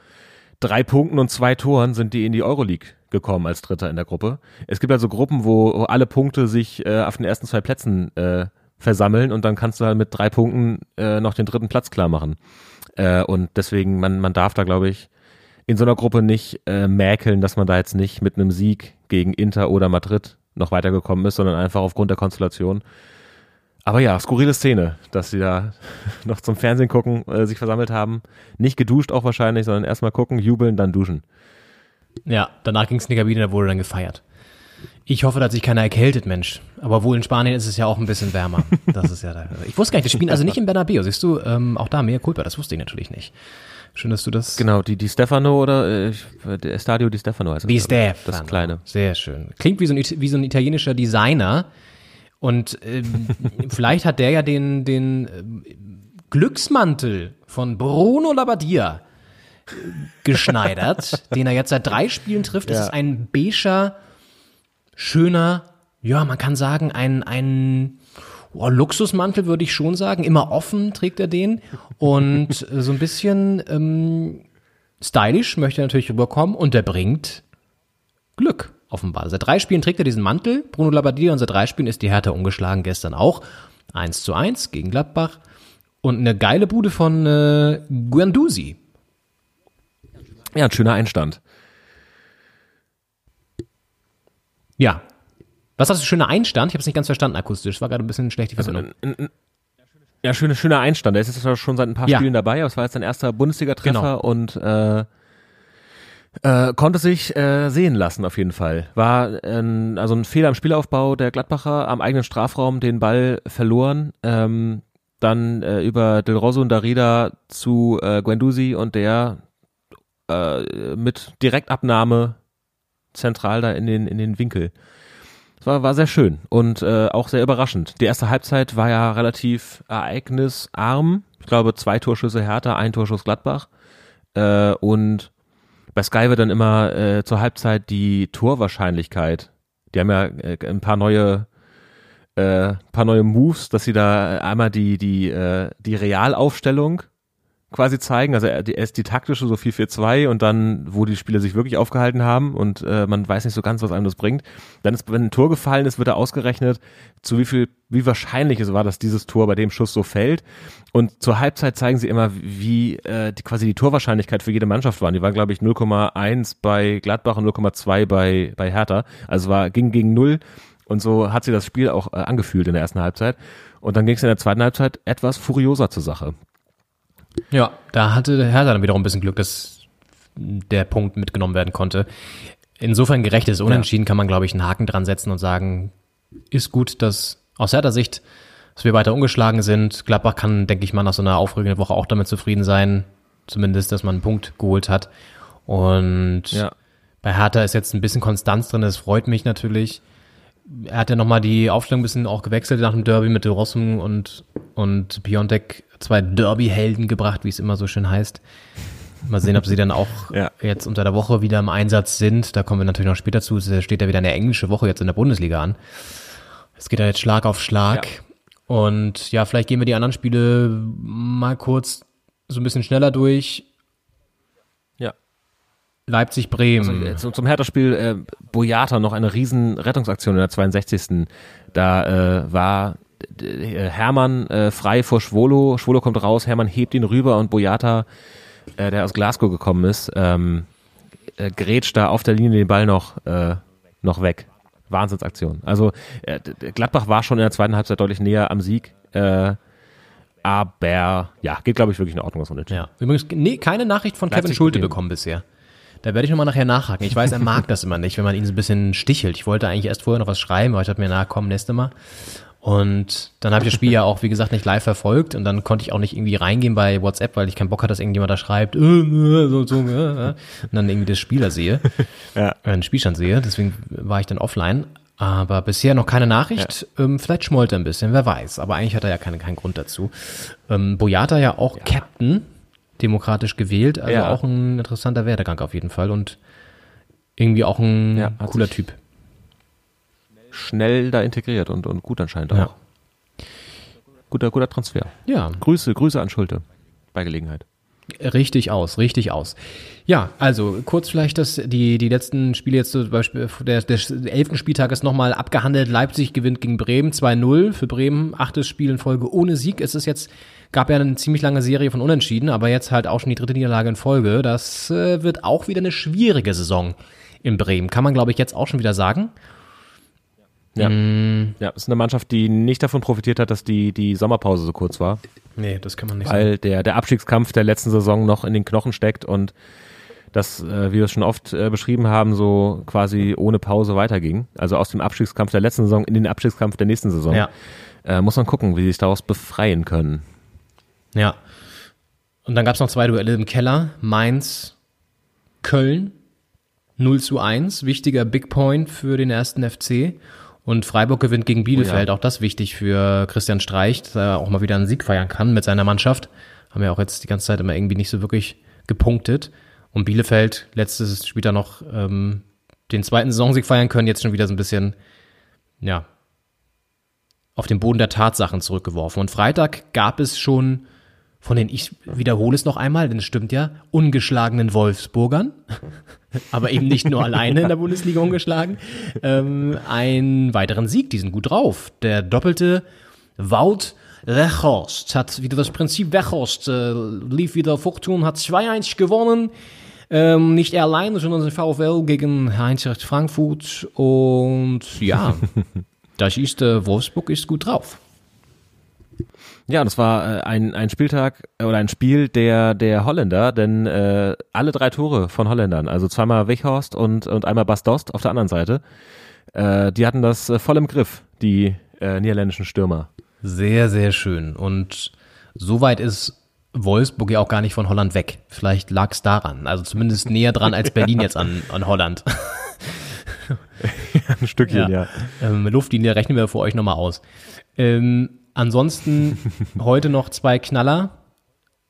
drei Punkten und zwei Toren sind die in die Euroleague gekommen als Dritter in der Gruppe. Es gibt also Gruppen, wo, wo alle Punkte sich äh, auf den ersten zwei Plätzen äh, versammeln und dann kannst du halt mit drei Punkten äh, noch den dritten Platz klar machen. Äh, und deswegen, man, man darf da, glaube ich, in so einer Gruppe nicht äh, mäkeln, dass man da jetzt nicht mit einem Sieg gegen Inter oder Madrid noch weitergekommen ist, sondern einfach aufgrund der Konstellation. Aber ja, skurrile Szene, dass sie da noch zum Fernsehen gucken, äh, sich versammelt haben. Nicht geduscht auch wahrscheinlich, sondern erstmal gucken, jubeln, dann duschen. Ja, danach ging es in die Kabine, da wurde dann gefeiert. Ich hoffe, dass sich keiner erkältet, Mensch. Aber wohl in Spanien ist es ja auch ein bisschen wärmer. Das ist ja da. Ich wusste gar nicht, wir spielen also nicht in Bernabeu. Siehst du, ähm, auch da mehr Culpa, das wusste ich natürlich nicht. Schön, dass du das. Genau, die, die Stefano oder äh, der Stadio di Stefano heißt es. Di Stefano. Das kleine. Sehr schön. Klingt wie so ein, wie so ein italienischer Designer. Und ähm, vielleicht hat der ja den, den äh, Glücksmantel von Bruno Labbadia geschneidert, den er jetzt seit drei Spielen trifft. Das ja. ist ein beiger schöner, ja, man kann sagen, ein, ein oh, Luxusmantel würde ich schon sagen. Immer offen trägt er den und so ein bisschen ähm, stylisch möchte er natürlich rüberkommen und der bringt Glück offenbar. Seit drei Spielen trägt er diesen Mantel, Bruno Labbadia, und seit drei Spielen ist die Hertha ungeschlagen, gestern auch. 1 zu 1 gegen Gladbach. Und eine geile Bude von äh, Guendouzi. Ja, ein schöner Einstand. Ja. Was hast du, schöner Einstand? Ich habe es nicht ganz verstanden akustisch. War gerade ein bisschen schlecht die also, Verbindung. Also, ja, schöner, schöner Einstand. Er ist jetzt schon seit ein paar ja. Spielen dabei, aber es war jetzt sein erster Bundesliga-Treffer genau. und äh, äh, konnte sich äh, sehen lassen auf jeden Fall. War ein, also ein Fehler im Spielaufbau der Gladbacher am eigenen Strafraum den Ball verloren. Ähm, dann äh, über Del Rosso und Darida zu äh, Guendouzi und der äh, mit Direktabnahme zentral da in den, in den Winkel. Es war, war sehr schön und äh, auch sehr überraschend. Die erste Halbzeit war ja relativ ereignisarm. Ich glaube, zwei Torschüsse Hertha, ein Torschuss Gladbach. Äh, und bei Sky wird dann immer äh, zur Halbzeit die Torwahrscheinlichkeit. Die haben ja äh, ein paar neue äh, paar neue Moves, dass sie da einmal die die äh, die Realaufstellung quasi zeigen. Also er- erst die taktische so 4-4-2 und dann, wo die Spieler sich wirklich aufgehalten haben und äh, man weiß nicht so ganz, was einem das bringt. Dann ist, wenn ein Tor gefallen ist, wird er ausgerechnet, zu wie viel, wie wahrscheinlich es war, dass dieses Tor bei dem Schuss so fällt. Und zur Halbzeit zeigen sie immer, wie äh, die, quasi die Torwahrscheinlichkeit für jede Mannschaft war. Die waren, glaube ich, 0,1 bei Gladbach und 0,2 bei, bei Hertha. Also war, ging gegen null. Und so hat sie das Spiel auch äh, angefühlt in der ersten Halbzeit. Und dann ging es in der zweiten Halbzeit etwas furioser zur Sache. Ja, da hatte der Hertha dann wiederum ein bisschen Glück, dass der Punkt mitgenommen werden konnte. Insofern gerechtes Unentschieden kann man, glaube ich, einen Haken dran setzen und sagen, ist gut, dass aus Hertha Sicht, dass wir weiter ungeschlagen sind. Gladbach kann, denke ich mal, nach so einer aufregenden Woche auch damit zufrieden sein, zumindest, dass man einen Punkt geholt hat. Und Ja. bei Hertha ist jetzt ein bisschen Konstanz drin, das freut mich natürlich. Er hat ja nochmal die Aufstellung ein bisschen auch gewechselt nach dem Derby mit De Rossum und, und Piontek, zwei Derby-Helden gebracht, wie es immer so schön heißt. Mal sehen, ob sie dann auch Ja. jetzt unter der Woche wieder im Einsatz sind. Da kommen wir natürlich noch später zu. Es steht ja wieder eine englische Woche jetzt in der Bundesliga an. Es geht ja jetzt Schlag auf Schlag. Und ja, vielleicht gehen wir die anderen Spiele mal kurz so ein bisschen schneller durch. Leipzig-Bremen. Also, zum, zum Hertha-Spiel äh, Boyata noch eine riesen Rettungsaktion in der 62. Da äh, war äh, Hermann äh, frei vor Schwolo. Schwolo kommt raus, Hermann hebt ihn rüber und Boyata, äh, der aus Glasgow gekommen ist, ähm, äh, grätscht da auf der Linie den Ball noch, äh, noch weg. Wahnsinnsaktion. Also äh, Gladbach war schon in der zweiten Halbzeit deutlich näher am Sieg. Äh, aber ja, geht glaube ich wirklich in Ordnung, was unentschieden. Ja. Übrigens, nee, keine Nachricht von Kevin Leipzig Schulte Bremen. bekommen bisher. Da werde ich nochmal nachher nachhaken. Ich weiß, er mag das immer nicht, wenn man ihn so ein bisschen stichelt. Ich wollte eigentlich erst vorher noch was schreiben, aber ich dachte mir, na komm, nächste Mal. Und dann habe ich das Spiel ja auch, wie gesagt, nicht live verfolgt und dann konnte ich auch nicht irgendwie reingehen bei WhatsApp, weil ich keinen Bock hatte, dass irgendjemand da schreibt, äh, äh, so, so, äh, äh, und dann irgendwie das Spieler sehe, Ja. äh, den Spielstand sehe. Deswegen war ich dann offline. Aber bisher noch keine Nachricht. Ähm, vielleicht schmollt er ein bisschen, wer weiß. Aber eigentlich hat er ja keine, keinen Grund dazu. Ähm, Boyata ja auch Captain, demokratisch gewählt. Also Ja. auch ein interessanter Werdegang auf jeden Fall. Und irgendwie auch ein Ja, cooler Typ. Schnell da integriert und, und gut anscheinend auch. Ja. Guter, guter Transfer. Ja, Grüße, Grüße an Schulte bei Gelegenheit. Richtig aus, richtig aus. Ja, also kurz vielleicht das, die, die letzten Spiele jetzt zum Beispiel der, des elften Spieltages nochmal abgehandelt. Leipzig gewinnt gegen Bremen 2-0. Für Bremen achtes Spiel in Folge ohne Sieg. Es ist jetzt, gab ja eine ziemlich lange Serie von Unentschieden, aber jetzt halt auch schon die dritte Niederlage in Folge. Das äh, wird auch wieder eine schwierige Saison in Bremen. Kann man, glaube ich, jetzt auch schon wieder sagen. Ja. Mm. Ja, ist eine Mannschaft, die nicht davon profitiert hat, dass die, die Sommerpause so kurz war, Nee, das kann man nicht weil der, der Abstiegskampf der letzten Saison noch in den Knochen steckt und das, äh, wie wir es schon oft äh, beschrieben haben, so quasi ohne Pause weiterging. Also aus dem Abstiegskampf der letzten Saison in den Abstiegskampf der nächsten Saison. Ja. Äh, muss man gucken, wie sie sich daraus befreien können. Ja. Und dann gab es noch zwei Duelle im Keller. Mainz, Köln, 0 zu 1. Wichtiger Big Point für den ersten FC. Und Freiburg gewinnt gegen Bielefeld. Auch das wichtig für Christian Streich, dass er auch mal wieder einen Sieg feiern kann mit seiner Mannschaft. Haben ja auch jetzt die ganze Zeit immer irgendwie nicht so wirklich gepunktet. Und Bielefeld, letztes Spieltag noch ähm, den zweiten Saisonsieg feiern können, jetzt schon wieder so ein bisschen, ja, auf den Boden der Tatsachen zurückgeworfen. Und Freitag gab es schon von den, ich wiederhole es noch einmal, denn es stimmt ja, ungeschlagenen Wolfsburgern, aber eben nicht nur alleine in der Bundesliga ungeschlagen, ähm, einen weiteren Sieg, die sind gut drauf. Der doppelte Wout Weghorst hat wieder das Prinzip Weghorst, äh, lief wieder Fortun, hat 2-1 gewonnen. Ähm, nicht er alleine, sondern der VfL gegen Eintracht Frankfurt. Und ja, das ist, äh, Wolfsburg ist gut drauf. Ja, und es war äh, ein, ein Spieltag äh, oder ein Spiel der, der Holländer, denn äh, alle drei Tore von Holländern, also zweimal Weghorst und, und einmal Bas Dost auf der anderen Seite, äh, die hatten das äh, voll im Griff, die äh, niederländischen Stürmer. Sehr, sehr schön. Und soweit ist Wolfsburg ja auch gar nicht von Holland weg. Vielleicht lag es daran. Also zumindest näher dran als Berlin jetzt an, an Holland. ein Stückchen, ja. Ähm, Luftlinie rechnen wir für euch nochmal aus. Ähm, ansonsten heute noch zwei Knaller,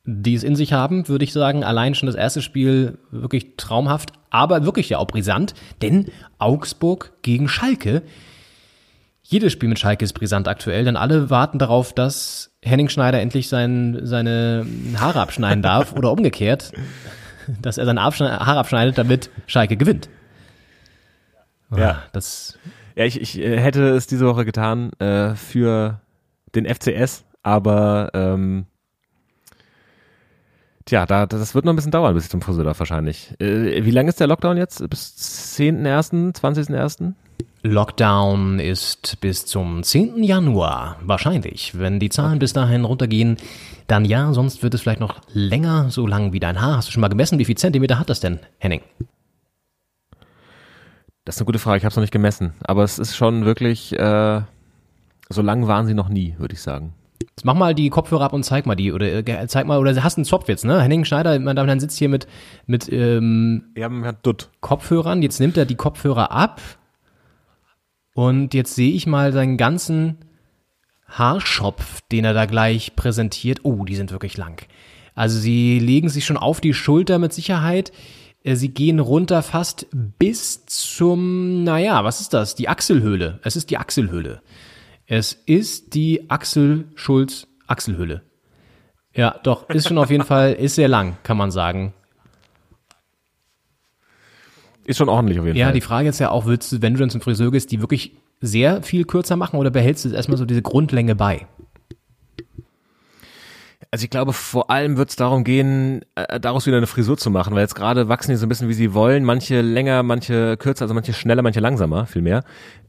die es in sich haben, würde ich sagen. Allein schon das erste Spiel wirklich traumhaft, aber wirklich ja auch brisant, denn Augsburg gegen Schalke. Jedes Spiel mit Schalke ist brisant aktuell, denn alle warten darauf, dass Henning Schneider endlich sein, seine Haare abschneiden darf oder umgekehrt, dass er seine Haare abschneidet, damit Schalke gewinnt. Ja. Das, Ja, ich, ich äh, hätte es diese Woche getan äh, für den FCS, aber ähm, tja, da, das wird noch ein bisschen dauern, bis ich zum Friseur darf wahrscheinlich. Äh, wie lange ist der Lockdown jetzt? Bis 10.01., 20.01.? Lockdown ist bis zum 10. Januar wahrscheinlich. Wenn die Zahlen bis dahin runtergehen, dann ja, sonst wird es vielleicht noch länger, so lang wie dein Haar. Hast du schon mal gemessen? Wie viel Zentimeter hat das denn, Henning? Das ist eine gute Frage, ich habe es noch nicht gemessen. Aber es ist schon wirklich, äh, so lang waren sie noch nie, würde ich sagen. Jetzt mach mal die Kopfhörer ab und zeig mal die. Oder äh, zeig mal, oder hast einen Zopf jetzt, ne? Henning Schneider, meine Damen und Herren, sitzt hier mit, mit ähm, ja Dutt. Kopfhörern. Jetzt nimmt er die Kopfhörer ab. Und jetzt sehe ich mal seinen ganzen Haarschopf, den er da gleich präsentiert. Oh, die sind wirklich lang. Also sie legen sich schon auf die Schulter mit Sicherheit. Äh, Sie gehen runter fast bis zum, naja, was ist das? Die Achselhöhle. Es ist die Achselhöhle. Es ist die Axel Schulz Achselhöhle. Ja, doch, ist schon auf jeden Fall, ist sehr lang, kann man sagen. Ist schon ordentlich auf jeden Ja, Fall. die Frage ist ja auch, willst du, wenn du dann zum Friseur gehst, die wirklich sehr viel kürzer machen oder behältst du erstmal so diese Grundlänge bei? Also ich glaube, vor allem wird es darum gehen, äh, daraus wieder eine Frisur zu machen, weil jetzt gerade wachsen die so ein bisschen, wie sie wollen. Manche länger, manche kürzer, also manche schneller, manche langsamer, viel mehr.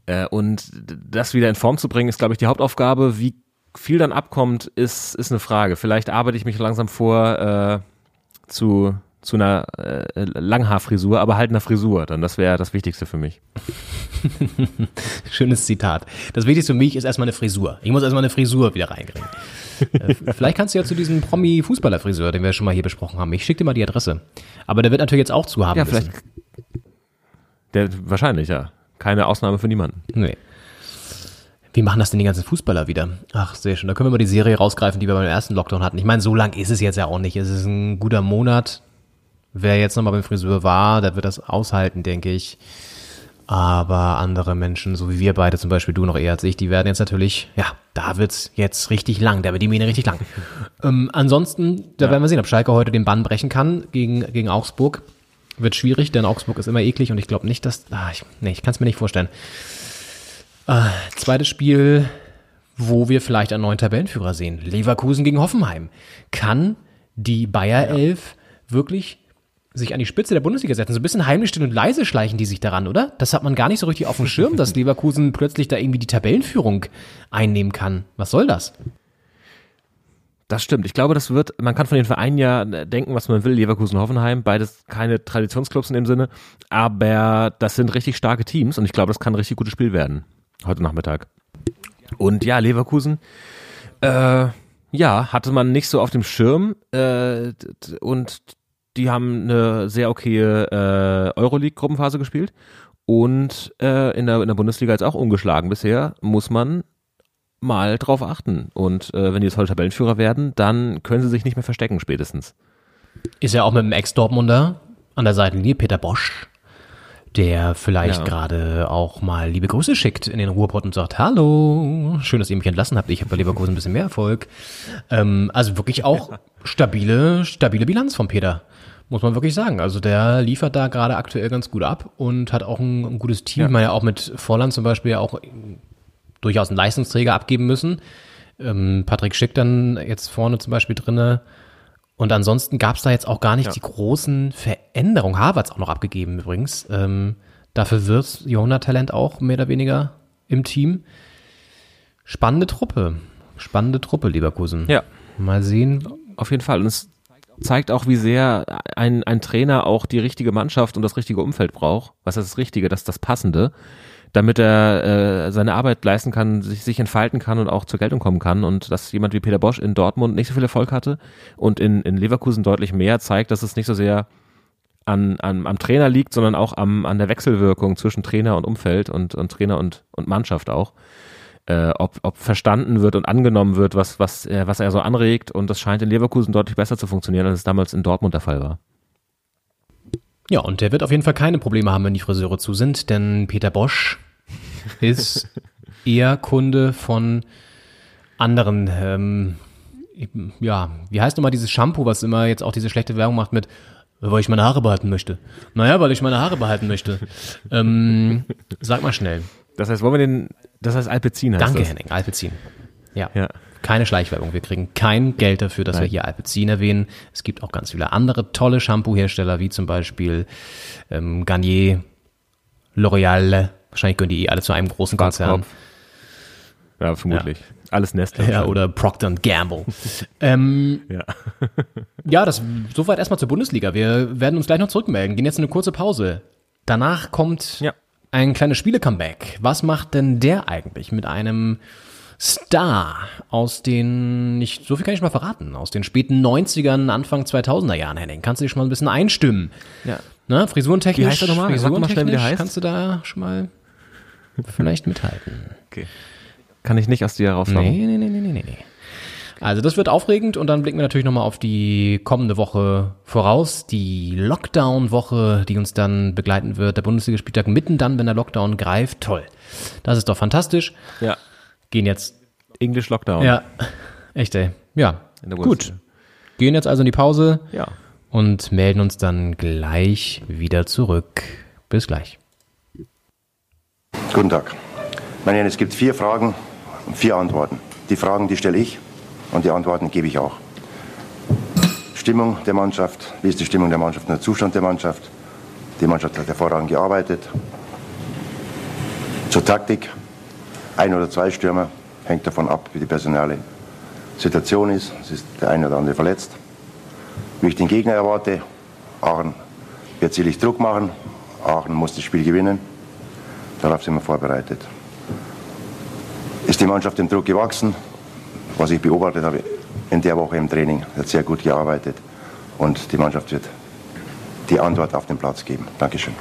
Äh, und das wieder in Form zu bringen, ist, glaube ich, die Hauptaufgabe. Wie viel dann abkommt, ist, ist eine Frage. Vielleicht arbeite ich mich langsam vor äh, zu, zu einer äh, Langhaarfrisur, aber halt einer Frisur. Dann das wäre das Wichtigste für mich. Schönes Zitat. Das Wichtigste für mich ist erstmal eine Frisur. Ich muss erstmal eine Frisur wieder reinkriegen. Äh, Vielleicht kannst du ja zu diesem Promi-Fußballer-Friseur, den wir schon mal hier besprochen haben. Ich schicke dir mal die Adresse. Aber der wird natürlich jetzt auch zu haben Ja, vielleicht. Der, wahrscheinlich, ja. Keine Ausnahme für niemanden. Nee. Wie machen das denn die ganzen Fußballer wieder? Ach, sehr schön. Da können wir mal die Serie rausgreifen, die wir beim ersten Lockdown hatten. Ich meine, so lang ist es jetzt ja auch nicht. Es ist ein guter Monat. Wer jetzt nochmal beim Friseur war, der wird das aushalten, denke ich. Aber andere Menschen, so wie wir beide, zum Beispiel du noch eher als ich, die werden jetzt natürlich, ja, da wird's jetzt richtig lang, da wird die Mähne richtig lang. ähm, ansonsten, da werden wir sehen, ob Schalke heute den Bann brechen kann gegen, gegen Augsburg. Wird schwierig, denn Augsburg ist immer eklig und ich glaube nicht, dass, ah, ich, nee, ich kann es mir nicht vorstellen. Äh, zweites Spiel, wo wir vielleicht einen neuen Tabellenführer sehen. Leverkusen gegen Hoffenheim. Kann die Bayer 11 wirklich sich an die Spitze der Bundesliga setzen? So ein bisschen heimlich still und leise schleichen die sich daran, oder? Das hat man gar nicht so richtig auf dem Schirm, dass Leverkusen plötzlich da irgendwie die Tabellenführung einnehmen kann. Was soll das? Das stimmt. Ich glaube, das wird, man kann von den Vereinen ja denken, was man will, Leverkusen, Hoffenheim, beides keine Traditionsclubs in dem Sinne, aber das sind richtig starke Teams und ich glaube, das kann ein richtig gutes Spiel werden. Heute Nachmittag. Und ja, Leverkusen, äh, ja, hatte man nicht so auf dem Schirm äh, und die haben eine sehr okaye äh, Euroleague-Gruppenphase gespielt und äh, in, der, in der Bundesliga jetzt auch ungeschlagen bisher, muss man mal drauf achten. Und äh, wenn die jetzt heute Tabellenführer werden, dann können sie sich nicht mehr verstecken spätestens. Ist ja auch mit dem Ex-Dortmunder an der Seitenlinie, Peter Bosch, der vielleicht Ja. gerade auch mal liebe Grüße schickt in den Ruhrpott und sagt, hallo, schön, dass ihr mich entlassen habt, ich habe bei Leverkusen ein bisschen mehr Erfolg. Ähm, also wirklich auch stabile, stabile Bilanz von Peter, muss man wirklich sagen. Also der liefert da gerade aktuell ganz gut ab und hat auch ein, ein gutes Team. Ich meine ja auch mit Vorland zum Beispiel ja auch durchaus einen Leistungsträger abgeben müssen. Ähm, Patrick Schick dann jetzt vorne zum Beispiel drinne. Und ansonsten gab es da jetzt auch gar nicht die großen Veränderungen. Harvards auch noch abgegeben übrigens. Ähm, dafür wird Jahrhunderttalent auch mehr oder weniger im Team. Spannende Truppe. Spannende Truppe, Leverkusen. Ja. Mal sehen. Auf jeden Fall. Und es zeigt auch, wie sehr ein, ein Trainer auch die richtige Mannschaft und das richtige Umfeld braucht. Was ist das Richtige, das ist das Passende, damit er äh, seine Arbeit leisten kann, sich, sich entfalten kann und auch zur Geltung kommen kann. Und dass jemand wie Peter Bosch in Dortmund nicht so viel Erfolg hatte und in, in Leverkusen deutlich mehr, zeigt, dass es nicht so sehr an, an, am Trainer liegt, sondern auch am, an der Wechselwirkung zwischen Trainer und Umfeld und, und Trainer und, und Mannschaft auch. Äh, ob, ob verstanden wird und angenommen wird, was, was, er, was er so anregt. Und das scheint in Leverkusen deutlich besser zu funktionieren, als es damals in Dortmund der Fall war. Ja, und der wird auf jeden Fall keine Probleme haben, wenn die Friseure zu sind, denn Peter Bosch ist eher Kunde von anderen, ähm, ja, wie heißt nochmal dieses Shampoo, was immer jetzt auch diese schlechte Werbung macht mit, weil ich meine Haare behalten möchte. Naja, weil ich meine Haare behalten möchte. ähm, sag mal schnell. Das heißt, wollen wir den, das heißt Alpecin heißt Danke, das. Henning, Alpecin. Ja. Ja. Keine Schleichwerbung. Wir kriegen kein Geld dafür, dass wir hier Alpecin erwähnen. Es gibt auch ganz viele andere tolle Shampoo-Hersteller, wie zum Beispiel ähm, Garnier, L'Oreal. Wahrscheinlich gehören die eh alle zu einem großen Konzern. Ja, vermutlich. Alles Nestle. Ja, oder Procter Gamble. ähm, Ja. ja, das soweit erstmal zur Bundesliga. Wir werden uns gleich noch zurückmelden. Gehen jetzt in eine kurze Pause. Danach kommt Ja. ein kleines Spiele-Comeback. Was macht denn der eigentlich mit einem Star aus den, nicht, so viel kann ich mal verraten, aus den späten 90ern, Anfang 2000er Jahren, Henning. Kannst du dich schon mal ein bisschen einstimmen? Ja. Ne, frisurentechnisch, Wie heißt er nochmal? Mal schnell, wie der frisurentechnisch heißt. kannst du da schon mal vielleicht mithalten. Okay. Kann ich nicht aus dir raushauen. Nee, nee, nee, nee, nee, nee. Also das wird aufregend und dann blicken wir natürlich nochmal auf die kommende Woche voraus. Die Lockdown-Woche, die uns dann begleiten wird. Der Bundesligaspieltag mitten dann, wenn der Lockdown greift. Toll. Das ist doch fantastisch. Ja. Gehen jetzt. English Lockdown. Ja, echt ey. Ja, In der gut. Gehen jetzt also in die Pause Ja. und melden uns dann gleich wieder zurück. Bis gleich. Guten Tag. Meine Herren, es gibt vier Fragen und vier Antworten. Die Fragen, die stelle ich und die Antworten gebe ich auch. Stimmung der Mannschaft, wie ist die Stimmung der Mannschaft und der Zustand der Mannschaft? Die Mannschaft hat hervorragend gearbeitet. Zur Taktik, ein oder zwei Stürmer, hängt davon ab, wie die personale Situation ist. Es ist der eine oder andere verletzt. Wie ich den Gegner erwarte, Aachen wird sicherlich Druck machen. Aachen muss das Spiel gewinnen. Darauf sind wir vorbereitet. Ist die Mannschaft dem Druck gewachsen? Was ich beobachtet habe in der Woche im Training, hat sehr gut gearbeitet und die Mannschaft wird die Antwort auf den Platz geben. Dankeschön.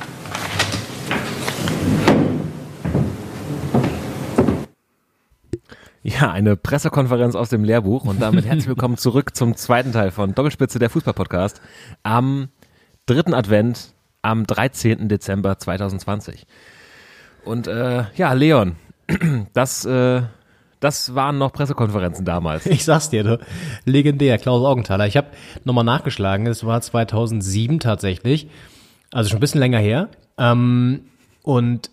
Ja, eine Pressekonferenz aus dem Lehrbuch und damit herzlich willkommen zurück zum zweiten Teil von Doppelspitze der Fußball-Podcast am dritten Advent am 13. Dezember 2020. Und äh, ja, Leon, das, äh, das waren noch Pressekonferenzen damals. Ich sag's dir, du. legendär, Klaus Augenthaler. Ich habe nochmal nachgeschlagen, es war 2007 tatsächlich, also schon ein bisschen länger her. Ähm, und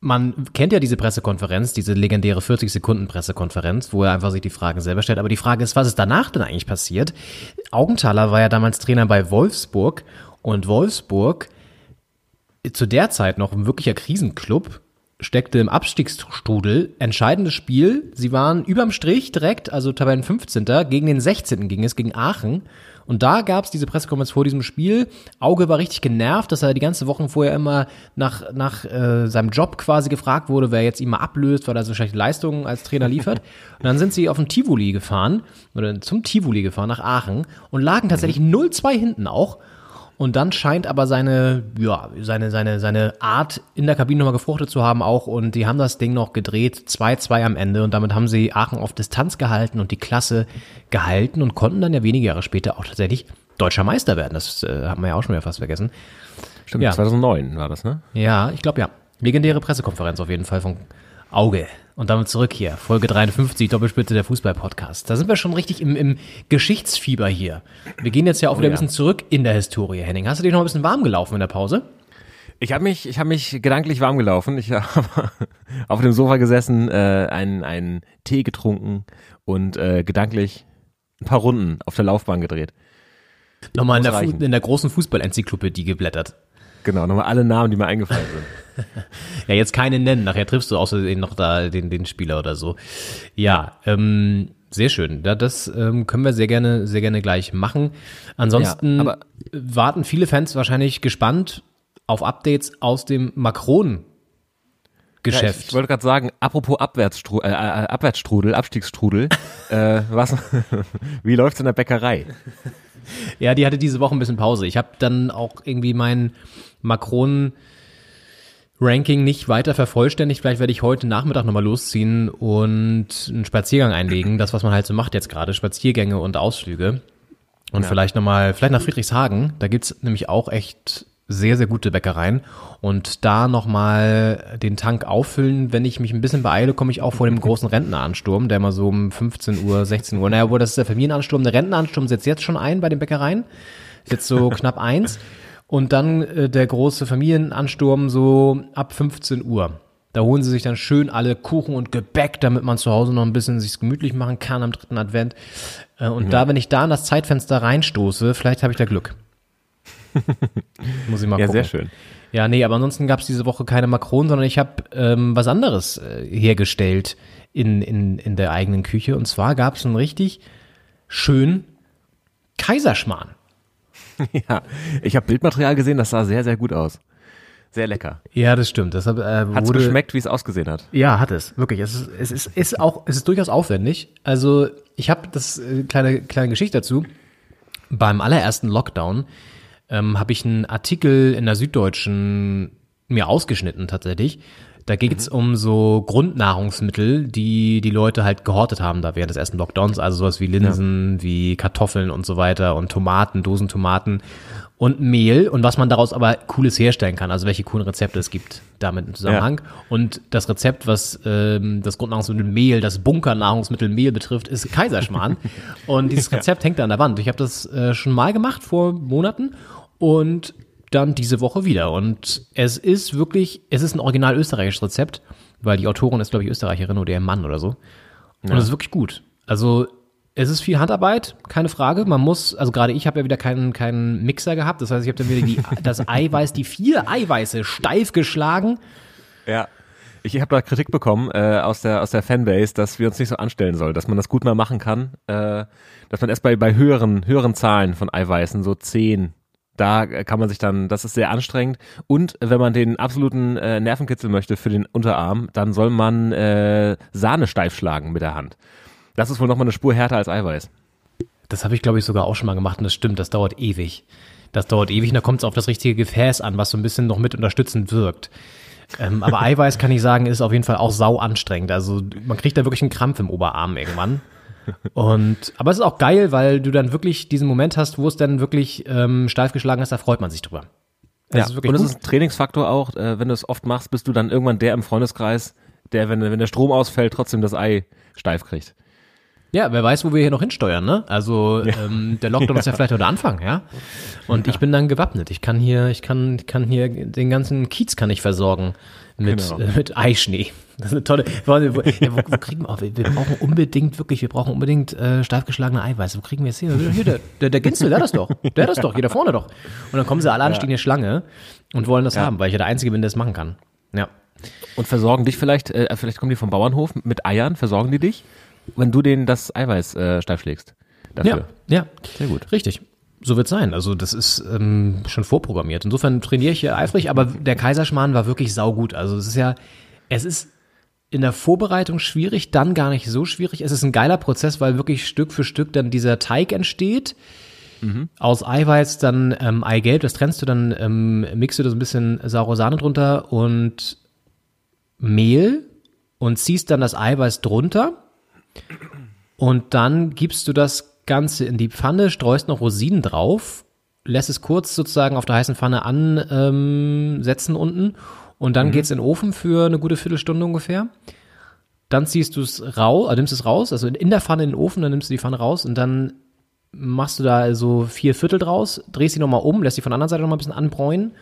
man kennt ja diese Pressekonferenz, diese legendäre 40-Sekunden-Pressekonferenz, wo er einfach sich die Fragen selber stellt. Aber die Frage ist, was ist danach denn eigentlich passiert? Augenthaler war ja damals Trainer bei Wolfsburg und Wolfsburg zu der Zeit noch ein wirklicher Krisenclub, steckte im Abstiegsstrudel. Entscheidendes Spiel. Sie waren überm Strich direkt, also Tabellen 15. Gegen den 16. ging es, gegen Aachen. Und da gab es diese Pressekonferenz vor diesem Spiel. Auge war richtig genervt, dass er die ganze Woche vorher immer nach, nach äh, seinem Job quasi gefragt wurde, wer jetzt ihn mal ablöst, weil er so schlechte Leistungen als Trainer liefert. Und dann sind sie auf den Tivoli gefahren, oder zum Tivoli gefahren, nach Aachen, und lagen tatsächlich 0-2 hinten auch. Und dann scheint aber seine, ja, seine, seine, seine Art in der Kabine nochmal gefruchtet zu haben auch. Und die haben das Ding noch gedreht, 2-2 am Ende. Und damit haben sie Aachen auf Distanz gehalten und die Klasse gehalten und konnten dann ja wenige Jahre später auch tatsächlich deutscher Meister werden. Das äh, haben wir ja auch schon wieder fast vergessen. Stimmt, Ja. 2009 war das, ne? Ja, ich glaube ja. Legendäre Pressekonferenz auf jeden Fall von Auge. Und damit zurück hier, Folge 53, Doppelspitze der Fußball-Podcast. Da sind wir schon richtig im, im Geschichtsfieber hier. Wir gehen jetzt ja auch wieder ja. ein bisschen zurück in der Historie, Henning. Hast du dich noch ein bisschen warm gelaufen in der Pause? Ich habe mich, ich habe mich gedanklich warm gelaufen. Ich habe auf dem Sofa gesessen, äh, einen, einen Tee getrunken und äh, gedanklich ein paar Runden auf der Laufbahn gedreht. Nochmal in der, in der großen Fußballenzyklopädie geblättert. Genau, nochmal alle Namen, die mir eingefallen sind. Ja, jetzt keine nennen. Nachher triffst du außerdem noch da den, den Spieler oder so. Ja, ähm, sehr schön. Ja, das ähm, können wir sehr gerne, sehr gerne gleich machen. Ansonsten Ja, aber- warten viele Fans wahrscheinlich gespannt auf Updates aus dem Macron. Ja, Geschäft. ich, ich wollte gerade sagen, apropos Abwärtsstru äh, äh, Abwärtsstrudel, Abstiegsstrudel, äh, was, wie läuft's in der Bäckerei? Ja, die hatte diese Woche ein bisschen Pause. Ich habe dann auch irgendwie mein Macron-Ranking nicht weiter vervollständigt. Vielleicht werde ich heute Nachmittag nochmal losziehen und einen Spaziergang einlegen. Das, was man halt so macht jetzt gerade, Spaziergänge und Ausflüge. Und vielleicht nochmal, vielleicht nach Friedrichshagen. Da gibt's nämlich auch echt sehr, sehr gute Bäckereien. Und da nochmal den Tank auffüllen, wenn ich mich ein bisschen beeile, komme ich auch vor dem großen Rentneransturm, der mal so um 15 Uhr, 16 Uhr, naja, wo das ist der Familienansturm, der Rentneransturm setzt jetzt schon ein bei den Bäckereien. Ist jetzt so knapp eins. Und dann äh, der große Familienansturm so ab 15 Uhr. Da holen sie sich dann schön alle Kuchen und Gebäck, damit man zu Hause noch ein bisschen sich gemütlich machen kann am dritten Advent. Äh, und da, wenn ich da in das Zeitfenster reinstoße, vielleicht habe ich da Glück. Muss ich mal Ja, gucken. sehr schön. Ja, nee, aber ansonsten gab es diese Woche keine Makronen, sondern ich habe ähm, was anderes äh, hergestellt in, in, in der eigenen Küche. Und zwar gab es einen richtig schönen Kaiserschmarrn. Ja, ich habe Bildmaterial gesehen, das sah sehr, sehr gut aus. Sehr lecker. Ja, das stimmt. Deshalb äh, wurde, geschmeckt, wie es ausgesehen hat? Ja, hat es, wirklich. Es ist, es ist, ist auch, es ist durchaus aufwendig. Also ich habe das äh, kleine, kleine Geschichte dazu. Beim allerersten Lockdown ähm, habe ich einen Artikel in der Süddeutschen mir ausgeschnitten tatsächlich. Da geht's um so Grundnahrungsmittel, die die Leute halt gehortet haben da während des ersten Lockdowns. Also sowas wie Linsen, wie Kartoffeln und so weiter und Tomaten, Dosentomaten und Mehl und was man daraus aber Cooles herstellen kann. Also welche coolen Rezepte es gibt damit im Zusammenhang. Und das Rezept, was ähm, das Grundnahrungsmittel Mehl, das Bunkernahrungsmittel Mehl betrifft, ist Kaiserschmarrn. und dieses Rezept hängt da an der Wand. Ich habe das äh, schon mal gemacht vor Monaten und dann diese Woche wieder. Und es ist wirklich, es ist ein original österreichisches Rezept, weil die Autorin ist, glaube ich, Österreicherin oder ihr Mann oder so. Und es ist wirklich gut. Also es ist viel Handarbeit, keine Frage. Man muss, also gerade ich habe ja wieder keinen, keinen Mixer gehabt. Das heißt, ich habe dann wieder die, das Eiweiß, die vier Eiweiße steif geschlagen. Ja. Ich habe da Kritik bekommen äh, aus der aus der Fanbase, dass wir uns nicht so anstellen sollen, dass man das gut mal machen kann, äh, dass man erst bei bei höheren höheren Zahlen von Eiweißen so zehn da kann man sich dann, das ist sehr anstrengend. Und wenn man den absoluten äh, Nervenkitzel möchte für den Unterarm, dann soll man äh, Sahne steif schlagen mit der Hand. Das ist wohl nochmal eine Spur härter als Eiweiß. Das habe ich, glaube ich, sogar auch schon mal gemacht und das stimmt, das dauert ewig. Das dauert ewig und da kommt es auf das richtige Gefäß an, was so ein bisschen noch mit unterstützend wirkt. Ähm, aber Eiweiß kann ich sagen, ist auf jeden Fall auch sau anstrengend. Also man kriegt da wirklich einen Krampf im Oberarm irgendwann. Und aber es ist auch geil, weil du dann wirklich diesen Moment hast, wo es dann wirklich ähm, steif geschlagen ist, da freut man sich drüber. Das ja, und es ist ein Trainingsfaktor auch, äh, wenn du es oft machst, bist du dann irgendwann der im Freundeskreis, der, wenn, wenn der Strom ausfällt, trotzdem das Ei steif kriegt. Ja, wer weiß, wo wir hier noch hinsteuern, ne? Also ähm, der Lockdown ist ja vielleicht der Anfang, ja. Und ich bin dann gewappnet. Ich kann hier, ich kann, ich kann hier den ganzen Kiez kann ich versorgen mit Genau. äh, mit Eischnee. Das ist eine tolle. Wo, wo, ja, wo, wo kriegen wir? auch- Wir, wir brauchen unbedingt wirklich, wir brauchen unbedingt äh, steif geschlagene Eiweiß. Wo kriegen wir es her? Hier der, der, der Ginzel, der hat das doch, der hat das doch, hier da vorne doch. Und dann kommen sie alle an, stehen hier Schlange und wollen das haben, weil ich ja der Einzige bin, der es machen kann. Ja. Und versorgen dich vielleicht, äh, vielleicht kommen die vom Bauernhof mit Eiern, versorgen die dich, wenn du denen das Eiweiß äh, steif schlägst. Dafür. Ja, ja. Sehr gut. Richtig. So wird sein. Also das ist ähm, schon vorprogrammiert. Insofern trainiere ich hier eifrig, aber der Kaiserschmarrn war wirklich saugut. Also es ist ja, es ist in der Vorbereitung schwierig, dann gar nicht so schwierig. Es ist ein geiler Prozess, weil wirklich Stück für Stück dann dieser Teig entsteht. Aus Eiweiß dann ähm, Eigelb, das trennst du, dann ähm, mixt du das ein bisschen saure Sahne drunter und Mehl und ziehst dann das Eiweiß drunter und dann gibst du das Ganze in die Pfanne, streust noch Rosinen drauf, lässt es kurz sozusagen auf der heißen Pfanne ansetzen ähm, unten und dann geht's in den Ofen für eine gute Viertelstunde ungefähr. Dann ziehst du es raus, äh, nimmst es raus, also in der Pfanne in den Ofen, dann nimmst du die Pfanne raus und dann machst du da also vier Viertel draus, drehst sie nochmal um, lässt sie von der anderen Seite nochmal ein bisschen anbräunen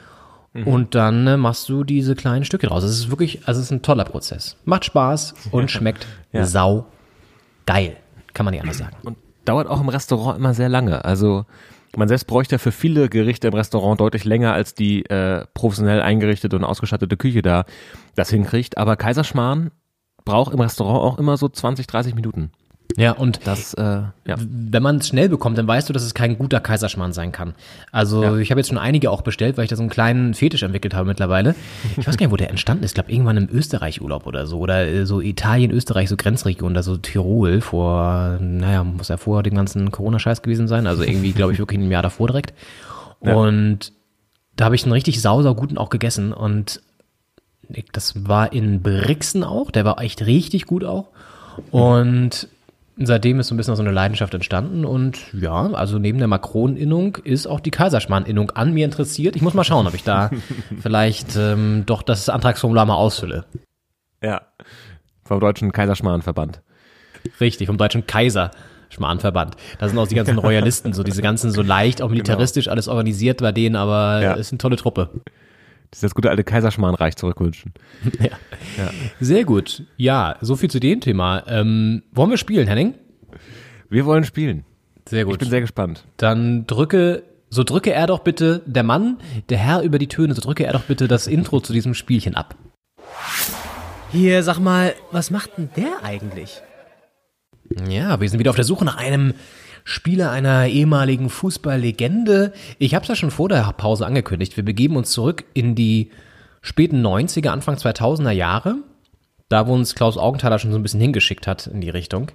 und dann äh, machst du diese kleinen Stücke draus. Das ist wirklich, also es ist ein toller Prozess. Macht Spaß und schmeckt Ja. sau geil. Kann man nicht anders sagen. Und dauert auch im Restaurant immer sehr lange. Also man selbst bräuchte für viele Gerichte im Restaurant deutlich länger als die äh, professionell eingerichtete und ausgestattete Küche da das hinkriegt. Aber Kaiserschmarrn braucht im Restaurant auch immer so 20, 30 Minuten. Ja, und Das, äh, ja. wenn man es schnell bekommt, dann weißt du, dass es kein guter Kaiserschmarrn sein kann. Also Ja. ich habe jetzt schon einige auch bestellt, weil ich da so einen kleinen Fetisch entwickelt habe mittlerweile. Ich weiß gar nicht, wo der entstanden ist. Ich glaube, irgendwann im Österreich-Urlaub oder so. Oder äh, so Italien, Österreich, so Grenzregion, da so Tirol vor, naja, muss ja vor dem ganzen Corona-Scheiß gewesen sein. Also irgendwie, glaube ich, wirklich ein Jahr davor direkt. Und da habe ich einen richtig sau, sau guten auch gegessen. Und das war in Brixen auch. Der war echt richtig gut auch. Und seitdem ist so ein bisschen so eine Leidenschaft entstanden und ja, also neben der Macron-Innung ist auch die Kaiserschmarrn-Innung an mir interessiert. Ich muss mal schauen, ob ich da vielleicht ähm, doch das Antragsformular mal ausfülle. Ja. Vom Deutschen Kaiserschmarrenverband. Richtig, vom Deutschen Kaiserschmarrenverband. Da sind auch die ganzen Royalisten, so diese ganzen so leicht, auch militaristisch alles organisiert bei denen, aber Ja. ist eine tolle Truppe. Das ist das gute alte Kaiserschmarrenreich zurückwünschen. Ja. Sehr gut. Ja, so viel zu dem Thema. Ähm, wollen wir spielen, Henning? Wir wollen spielen. Sehr gut. Ich bin sehr gespannt. Dann drücke, so drücke er doch bitte, der Mann, der Herr über die Töne, so drücke er doch bitte das Intro zu diesem Spielchen ab. Hier, sag mal, was macht denn der eigentlich? Ja, wir sind wieder auf der Suche nach einem Spieler einer ehemaligen Fußballlegende. Ich habe es ja schon vor der Pause angekündigt. Wir begeben uns zurück in die späten 90er, Anfang 2000er Jahre. Da, wo uns Klaus Augenthaler schon so ein bisschen hingeschickt hat in die Richtung.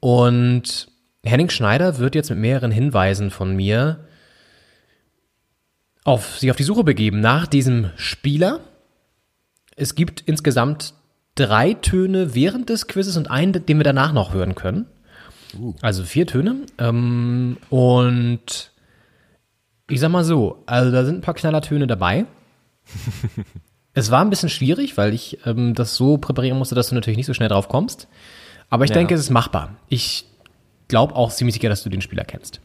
Und Henning Schneider wird jetzt mit mehreren Hinweisen von mir auf sich auf die Suche begeben nach diesem Spieler. Es gibt insgesamt drei Töne während des Quizzes und einen, den wir danach noch hören können. Also vier Töne. Ähm, und ich sag mal so, also da sind ein paar Knallertöne dabei. es war ein bisschen schwierig, weil ich ähm, das so präparieren musste, dass du natürlich nicht so schnell drauf kommst. Aber ich Ja. denke, es ist machbar. Ich glaube auch ziemlich sicher, dass du den Spieler kennst.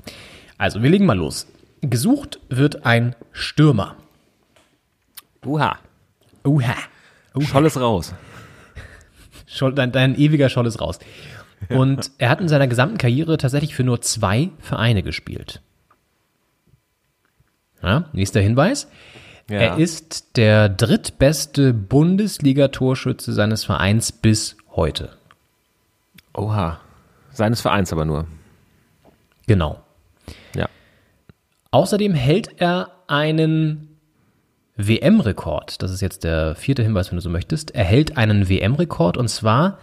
Also, wir legen mal los. Gesucht wird ein Stürmer. Uha. Uha. Scholl ist raus. Scholl, dein, dein ewiger Scholl ist raus. Und er hat in seiner gesamten Karriere tatsächlich für nur zwei Vereine gespielt. Ja, nächster Hinweis. Ja. Er ist der drittbeste Bundesliga-Torschütze seines Vereins bis heute. Oha. Seines Vereins aber nur. Genau. Ja. Außerdem hält er einen WM-Rekord. Das ist jetzt der vierte Hinweis, wenn du so möchtest. Er hält einen WM-Rekord und zwar,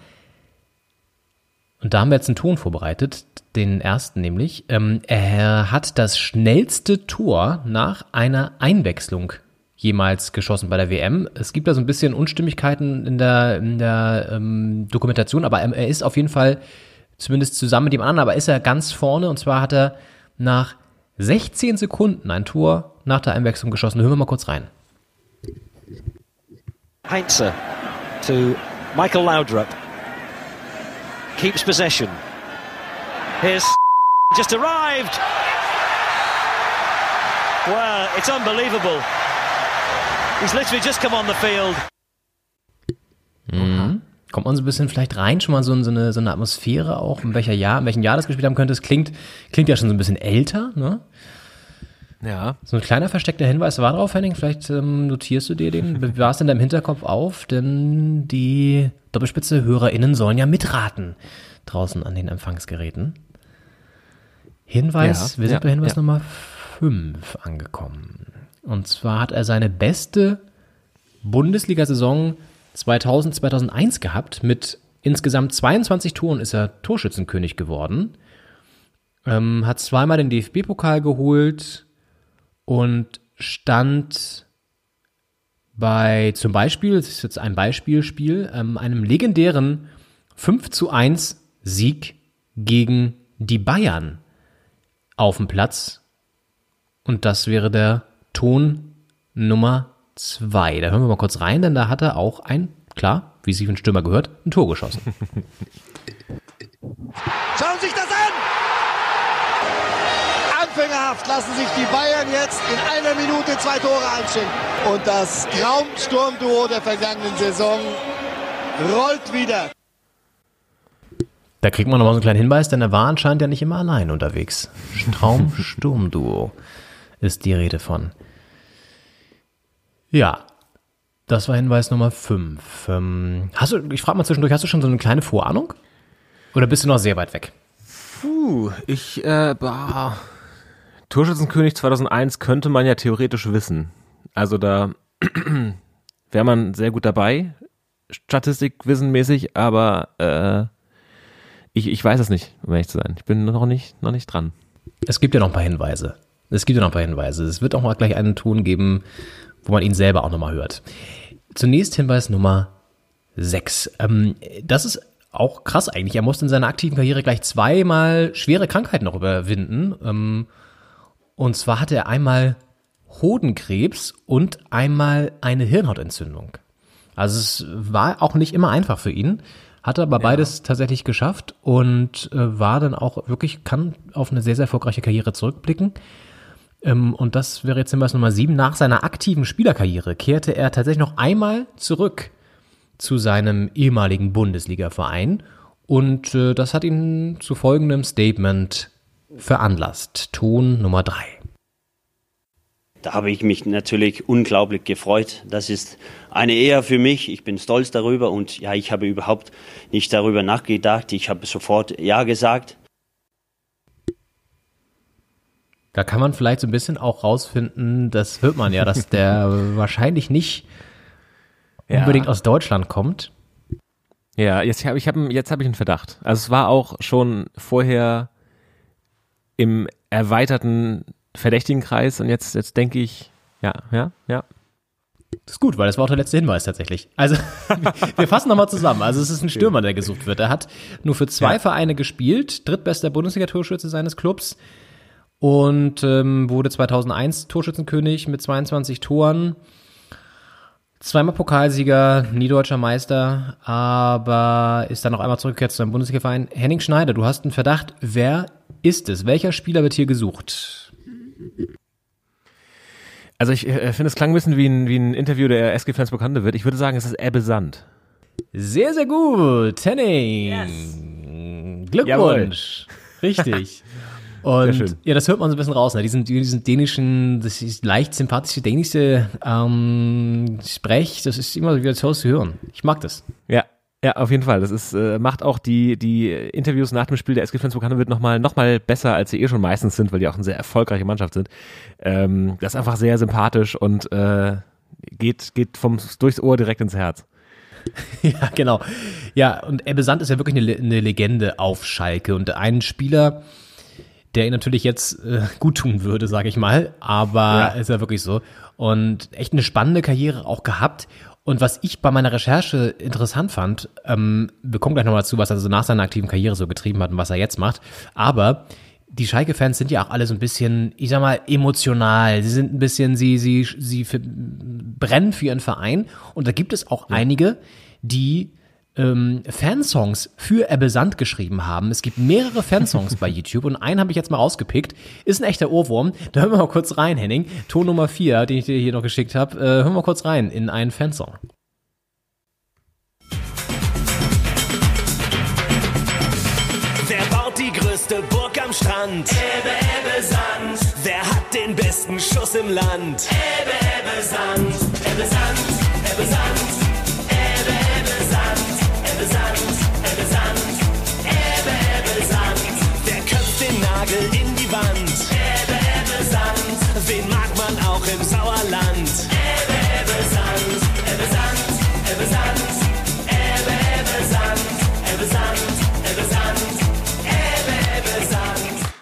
und da haben wir jetzt einen Ton vorbereitet, den ersten nämlich. Ähm, er hat das schnellste Tor nach einer Einwechslung jemals geschossen bei der WM. Es gibt da so ein bisschen Unstimmigkeiten in der, in der ähm, Dokumentation, aber er, er ist auf jeden Fall zumindest zusammen mit dem anderen, aber ist er ganz vorne und zwar hat er nach 16 Sekunden ein Tor nach der Einwechslung geschossen. Hören wir mal kurz rein. Heinze to Michael Laudrup. Keeps possession. Here's just arrived. Well, it's unbelievable. He's literally just come on the field. Mhm. Kommt man so ein bisschen vielleicht rein, schon mal so in so eine, so eine Atmosphäre auch, in welcher Jahr, in welchem Jahr das gespielt haben könnte. Es klingt, klingt ja schon so ein bisschen älter, ne? Ja. So ein kleiner versteckter Hinweis war drauf, Henning. Vielleicht ähm, notierst du dir den, bewahrst in deinem Hinterkopf auf, denn die Doppelspitze HörerInnen sollen ja mitraten draußen an den Empfangsgeräten. Hinweis, Ja, wir sind ja, bei Hinweis ja. Nummer 5 angekommen. Und zwar hat er seine beste Bundesliga-Saison 2000, 2001 gehabt. Mit insgesamt 22 Toren ist er Torschützenkönig geworden. Ähm, hat zweimal den DFB-Pokal geholt und stand bei zum Beispiel, das ist jetzt ein Beispielspiel, ähm, einem legendären 5 zu 1 Sieg gegen die Bayern auf dem Platz. Und das wäre der Ton Nummer 2. Da hören wir mal kurz rein, denn da hat er auch ein, klar, wie sich ein Stürmer gehört, ein Tor geschossen. Schauen Sie sich das an! Anfängerhaft lassen sich die Bayern jetzt in einer Minute zwei Tore anstellen. Und das Traum-Sturm-Duo der vergangenen Saison rollt wieder. Da kriegt man nochmal so einen kleinen Hinweis, denn er war anscheinend ja nicht immer allein unterwegs. Traum-Sturm-Duo ist die Rede von. Ja, das war Hinweis Nummer 5. Ähm, hast du, ich frage mal zwischendurch, hast du schon so eine kleine Vorahnung? Oder bist du noch sehr weit weg? Puh, ich, äh, bah. Torschützenkönig 2001 könnte man ja theoretisch wissen. Also da wäre man sehr gut dabei, statistikwissenmäßig, aber äh, ich, ich weiß es nicht, um ehrlich zu sein. Ich bin noch nicht, noch nicht dran. Es gibt ja noch ein paar Hinweise. Es gibt ja noch ein paar Hinweise. Es wird auch mal gleich einen Ton geben, wo man ihn selber auch nochmal hört. Zunächst Hinweis Nummer 6. Ähm, das ist auch krass eigentlich. Er musste in seiner aktiven Karriere gleich zweimal schwere Krankheiten noch überwinden. Ähm, und zwar hatte er einmal Hodenkrebs und einmal eine Hirnhautentzündung. Also es war auch nicht immer einfach für ihn, hatte aber beides tatsächlich geschafft und äh, war dann auch wirklich, kann auf eine sehr, sehr erfolgreiche Karriere zurückblicken. Ähm, und das wäre jetzt Hinweis Nummer sieben. Nach seiner aktiven Spielerkarriere kehrte er tatsächlich noch einmal zurück zu seinem ehemaligen Bundesliga-Verein und äh, das hat ihn zu folgendem Statement veranlasst. Ton Nummer drei. Da habe ich mich natürlich unglaublich gefreut. Das ist eine Ehre für mich. Ich bin stolz darüber und ja, ich habe überhaupt nicht darüber nachgedacht. Ich habe sofort Ja gesagt. Da kann man vielleicht so ein bisschen auch rausfinden, das hört man ja, dass der wahrscheinlich nicht Ja. unbedingt aus Deutschland kommt. Ja, jetzt habe ich hab, jetzt hab ich einen Verdacht. Also es war auch schon vorher im erweiterten Verdächtigenkreis und jetzt, jetzt denke ich, ja, ja, ja. Das ist gut, weil das war auch der letzte Hinweis tatsächlich. Also wir fassen nochmal zusammen. Also es ist ein Stürmer, der gesucht wird. Er hat nur für zwei Ja. Vereine gespielt, drittbester Bundesliga-Torschütze seines Clubs und ähm, wurde 2001 Torschützenkönig mit 22 Toren. Zweimal Pokalsieger, nie deutscher Meister, aber ist dann noch einmal zurückgekehrt zu seinem Bundesliga-Verein. Henning Schneider, du hast einen Verdacht. Wer ist es? Welcher Spieler wird hier gesucht? Also ich äh, finde, es klang ein bisschen wie ein, wie ein Interview, der SG-Fans bekannter wird. Ich würde sagen, es ist Ebbe Sand. Sehr, sehr gut. Henning. Glückwunsch. Richtig. Und Sehr schön. ja, das hört man so ein bisschen raus, ne? Diesen, diesen dänischen, das ist leicht sympathische dänische ähm, Sprech, das ist immer wieder toll zu hören. Ich mag das. Ja, ja, auf jeden Fall. Das ist, äh, macht auch die, die Interviews nach dem Spiel der SG Flens Pokal wird nochmal noch mal besser, als sie eh schon meistens sind, weil die auch eine sehr erfolgreiche Mannschaft sind. Ähm, das ist einfach sehr sympathisch und äh, geht, geht vom, durchs Ohr direkt ins Herz. Ja, genau. Ja, und Ebbe Sand ist ja wirklich eine, eine Legende auf Schalke und ein Spieler, der ihn natürlich jetzt äh, gut tun würde, sage ich mal, aber Ja. ist ja wirklich so. Und echt eine spannende Karriere auch gehabt. Und was ich bei meiner Recherche interessant fand, ähm, wir kommen gleich nochmal dazu, was er so nach seiner aktiven Karriere so getrieben hat und was er jetzt macht, aber die Schalke-Fans sind ja auch alle so ein bisschen, ich sag mal, emotional. Sie sind ein bisschen, sie, sie, sie für, brennen für ihren Verein. Und da gibt es auch einige, die ähm, Fansongs für Ebbe Sand geschrieben haben. Es gibt mehrere Fansongs bei YouTube und einen habe ich jetzt mal rausgepickt. Ist ein echter Ohrwurm. Da hören wir mal kurz rein, Henning. Ton Nummer 4, den ich dir hier noch geschickt habe. Äh, hören wir mal kurz rein in einen Fansong. Wer baut die größte Burg am Strand? Ebbe, Ebbe, Sand. Wer hat den besten Schuss im Land? Ebbe, Ebbe, Sand. Ebbe, Sand. Ebbe, Sand.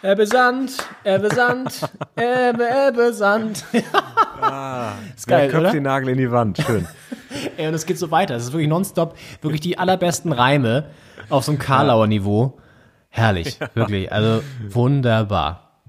Ebbe Sand, Ebbe Sand, Ebbe, Ebbe Sand. ist Wer geil, köpft oder? den Nagel in die Wand. Schön. Ey, und es geht so weiter. Es ist wirklich nonstop, wirklich die allerbesten Reime auf so einem Karlauer Niveau. Herrlich, wirklich. Also wunderbar.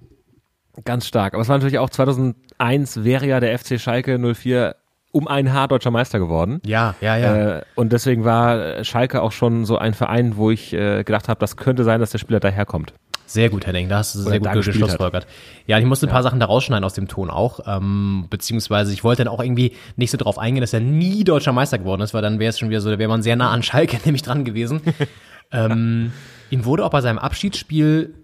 Ganz stark. Aber es war natürlich auch 2001 wäre ja der FC Schalke 04 um ein Haar deutscher Meister geworden. Ja, ja, ja. Äh, und deswegen war Schalke auch schon so ein Verein, wo ich äh, gedacht habe, das könnte sein, dass der Spieler daherkommt. Sehr gut, Henning, da hast du sehr gut geschlussfolgert. Ja, ich musste ein paar Sachen da rausschneiden aus dem Ton auch, ähm, beziehungsweise ich wollte dann auch irgendwie nicht so drauf eingehen, dass er nie deutscher Meister geworden ist, weil dann wäre es schon wieder so, da wäre man sehr nah an Schalke nämlich dran gewesen. ähm, ihm wurde auch bei seinem Abschiedsspiel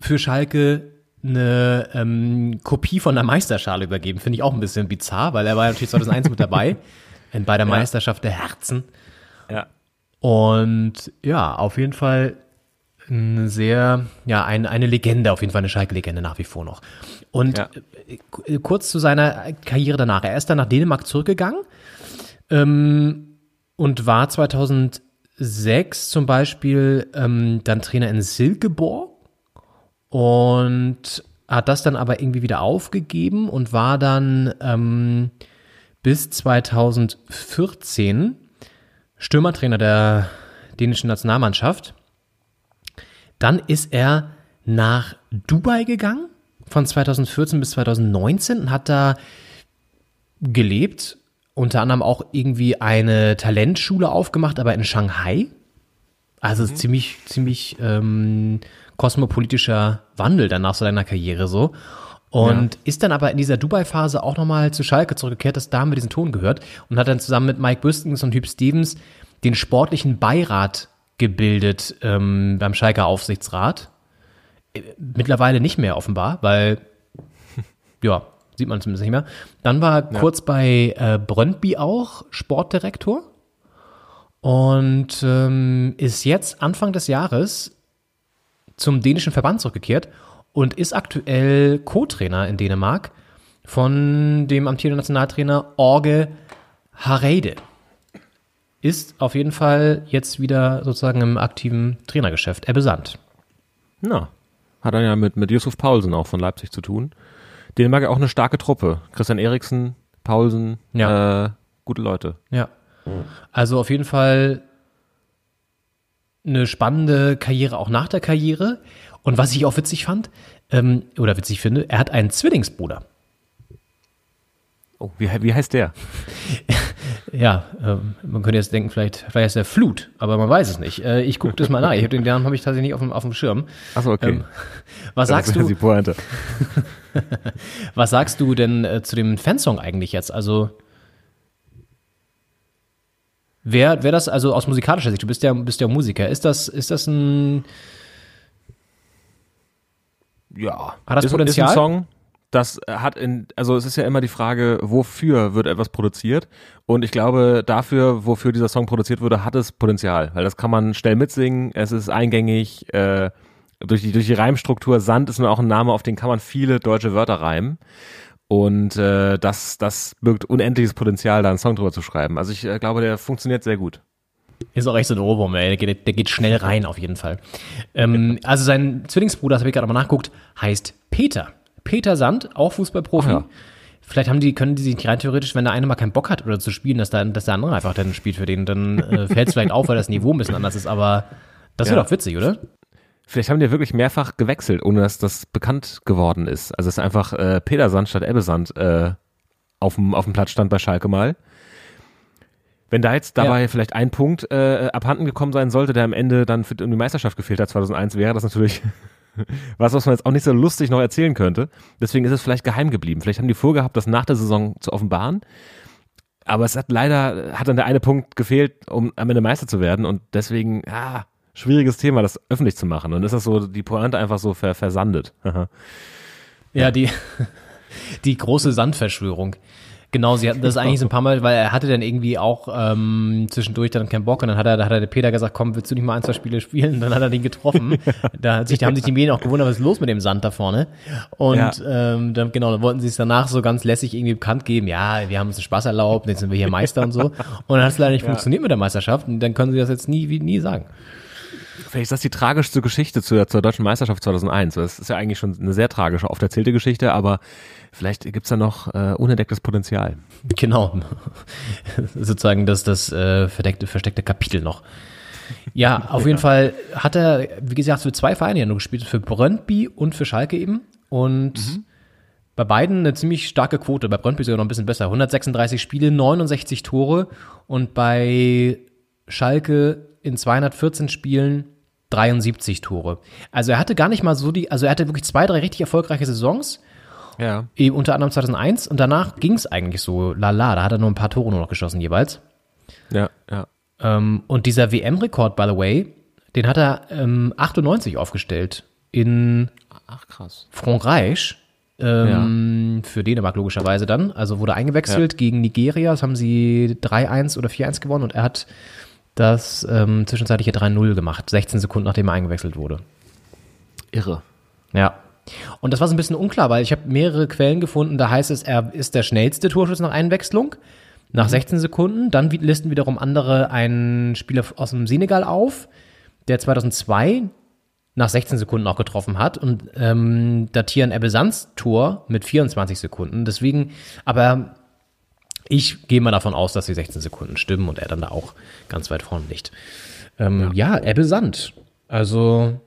für Schalke eine ähm, Kopie von der Meisterschale übergeben. Finde ich auch ein bisschen bizarr, weil er war ja natürlich 2001 mit dabei in, bei der Ja. Meisterschaft der Herzen. Ja. Und ja, auf jeden Fall eine sehr, ja, ein, eine Legende, auf jeden Fall eine Schalke-Legende nach wie vor noch. Und Ja. äh, kurz zu seiner Karriere danach. Er ist dann nach Dänemark zurückgegangen ähm, und war 2006 zum Beispiel ähm, dann Trainer in Silkeborg und hat das dann aber irgendwie wieder aufgegeben und war dann ähm, bis 2014 Stürmertrainer der dänischen Nationalmannschaft. Dann ist er nach Dubai gegangen, von 2014 bis 2019 und hat da gelebt, unter anderem auch irgendwie eine Talentschule aufgemacht, aber in Shanghai. Also mhm. ziemlich, ziemlich ähm, kosmopolitischer Wandel dann nach seiner Karriere so. Und ja. ist dann aber in dieser Dubai-Phase auch nochmal zu Schalke zurückgekehrt, das da haben wir diesen Ton gehört und hat dann zusammen mit Mike Büstens und Hüb Stevens den sportlichen Beirat gebildet ähm, beim Schalker Aufsichtsrat. Äh, mittlerweile nicht mehr offenbar, weil, ja, sieht man zumindest nicht mehr. Dann war ja. kurz bei äh, Brøndby auch Sportdirektor und ähm, ist jetzt Anfang des Jahres zum dänischen Verband zurückgekehrt und ist aktuell Co-Trainer in Dänemark von dem amtierenden Nationaltrainer Orge Hareide. Ist auf jeden Fall jetzt wieder sozusagen im aktiven Trainergeschäft. Er besandt. Na, hat er ja mit, mit Yusuf Paulsen auch von Leipzig zu tun. Dänemark ja auch eine starke Truppe. Christian Eriksen, Paulsen, ja. äh, gute Leute. Ja. Also auf jeden Fall eine spannende Karriere auch nach der Karriere. Und was ich auch witzig fand, ähm, oder witzig finde, er hat einen Zwillingsbruder. Oh, wie, wie heißt der? ja, äh, man könnte jetzt denken, vielleicht, vielleicht ist er Flut, aber man weiß es nicht. Äh, ich gucke das mal nach. Ich hab den Namen habe ich tatsächlich nicht auf dem, auf dem Schirm. Achso, okay. Ähm, was das sagst du? Was sagst du denn äh, zu dem Fansong eigentlich jetzt? Also Wer, wer das, also aus musikalischer Sicht, du bist ja, bist ja Musiker, ist das, ist das ein ja. Hat das ist, Potenzial? Ist ein Song, das hat in, also es ist ja immer die Frage, wofür wird etwas produziert? Und ich glaube, dafür, wofür dieser Song produziert wurde, hat es Potenzial, weil das kann man schnell mitsingen, es ist eingängig, äh, durch die, durch die Reimstruktur, Sand ist nur auch ein Name, auf den kann man viele deutsche Wörter reimen. Und äh, das, das birgt unendliches Potenzial, da einen Song drüber zu schreiben. Also ich äh, glaube, der funktioniert sehr gut. Ist auch echt so ein Ohrwurm, ey. Der geht, der geht schnell rein, auf jeden Fall. Ähm, also sein Zwillingsbruder, das habe ich gerade mal nachguckt, heißt Peter. Peter Sand, auch Fußballprofi. Ja. Vielleicht haben die, können die sich rein theoretisch, wenn der eine mal keinen Bock hat oder zu spielen, dass, da, dass der andere einfach dann spielt für den, dann äh, fällt es vielleicht auf, weil das Niveau ein bisschen anders ist, aber das ja. wird auch witzig, oder? Vielleicht haben die wirklich mehrfach gewechselt, ohne dass das bekannt geworden ist. Also es ist einfach äh, Peter Sand statt Ebbe Sand äh, auf dem auf dem Platz stand bei Schalke mal. Wenn da jetzt dabei ja. vielleicht ein Punkt äh, abhanden gekommen sein sollte, der am Ende dann für die Meisterschaft gefehlt hat 2001, wäre das natürlich was, was man jetzt auch nicht so lustig noch erzählen könnte. Deswegen ist es vielleicht geheim geblieben. Vielleicht haben die vorgehabt, das nach der Saison zu offenbaren. Aber es hat leider, hat dann der eine Punkt gefehlt, um am Ende Meister zu werden. Und deswegen, ja, schwieriges Thema, das öffentlich zu machen. Und ist das so, die Pointe einfach so ver versandet. ja, die, die große Sandverschwörung. Genau, sie hatten das eigentlich so ein paar Mal, weil er hatte dann irgendwie auch ähm, zwischendurch dann keinen Bock und dann hat er, da hat er der Peter gesagt, komm, willst du nicht mal ein, zwei Spiele spielen? Und dann hat er den getroffen. da, hat sich, da haben sich die Medien auch gewundert, was ist los mit dem Sand da vorne? Und ja. ähm, dann, genau, dann wollten sie es danach so ganz lässig irgendwie bekannt geben, ja, wir haben uns einen Spaß erlaubt, jetzt sind wir hier Meister und so. Und dann hat es leider nicht ja. funktioniert mit der Meisterschaft und dann können sie das jetzt nie, wie, nie sagen. Vielleicht ist das die tragischste Geschichte zur, zur deutschen Meisterschaft 2001. Das ist ja eigentlich schon eine sehr tragische, oft erzählte Geschichte, aber vielleicht gibt's da noch äh, unentdecktes Potenzial. Genau. Sozusagen das, das äh, verdeckte, versteckte Kapitel noch. Ja, auf jeden Fall hat er, wie gesagt, für zwei Vereine ja nur gespielt, für Brøndby und für Schalke eben. Und mhm. bei beiden eine ziemlich starke Quote. Bei Brøndby sogar noch ein bisschen besser. 136 Spiele, 69 Tore und bei Schalke in 214 Spielen 73 Tore. Also er hatte gar nicht mal so die, also er hatte wirklich zwei, drei richtig erfolgreiche Saisons. Ja. Unter anderem 2001 und danach ging es eigentlich so lala. Da hat er nur ein paar Tore nur noch geschossen jeweils. Ja, ja. Ähm, und dieser WM-Rekord, by the way, den hat er ähm, 98 aufgestellt in Ach, krass. Frankreich. Ähm, ja. Für Dänemark logischerweise dann. Also wurde eingewechselt ja. gegen Nigeria. Das haben sie 3-1 oder 4-1 gewonnen und er hat das ähm, zwischenzeitliche 3-0 gemacht, 16 Sekunden nachdem er eingewechselt wurde. Irre. Ja. Und das war so ein bisschen unklar, weil ich habe mehrere Quellen gefunden, da heißt es, er ist der schnellste Torschütze nach Einwechslung, nach 16 mhm. Sekunden. Dann listen wiederum andere einen Spieler aus dem Senegal auf, der 2002 nach 16 Sekunden auch getroffen hat und ähm, datieren Ebbe Sands Tor mit 24 Sekunden. Deswegen, aber ich gehe mal davon aus, dass die 16 Sekunden stimmen und er dann da auch ganz weit vorne liegt. Ähm, ja. Ebbe Sand. Also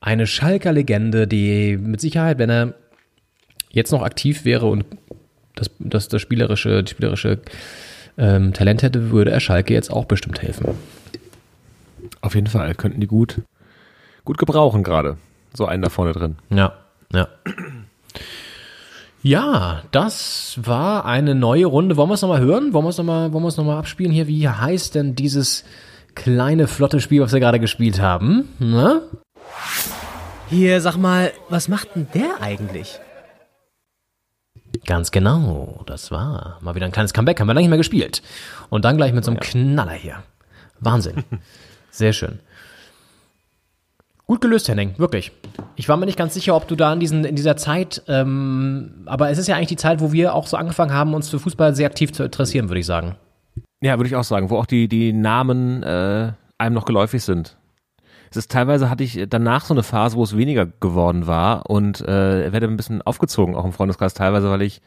eine Schalker Legende, die mit Sicherheit, wenn er jetzt noch aktiv wäre und das, das, das spielerische, die spielerische ähm, Talent hätte, würde er Schalke jetzt auch bestimmt helfen. Auf jeden Fall, könnten die gut, gut gebrauchen gerade. So einen da vorne drin. Ja, ja. Ja, das war eine neue Runde. Wollen wir es nochmal hören? Wollen wir es nochmal, wollen wir es nochmal abspielen hier? Wie heißt denn dieses kleine, flotte Spiel, was wir gerade gespielt haben? Na? Hier, sag mal, was macht denn der eigentlich? Ganz genau, das war mal wieder ein kleines Comeback, haben wir lange nicht mehr gespielt. Und dann gleich mit so einem Knaller hier. Wahnsinn. Sehr schön. Gut gelöst, Henning, wirklich. Ich war mir nicht ganz sicher, ob du da in, diesen, in dieser Zeit, ähm, aber es ist ja eigentlich die Zeit, wo wir auch so angefangen haben, uns für Fußball sehr aktiv zu interessieren, würde ich sagen. Ja, würde ich auch sagen, wo auch die, die Namen äh, einem noch geläufig sind. Es ist teilweise hatte ich danach so eine Phase, wo es weniger geworden war und äh, werde ein bisschen aufgezogen, auch im Freundeskreis teilweise, weil ich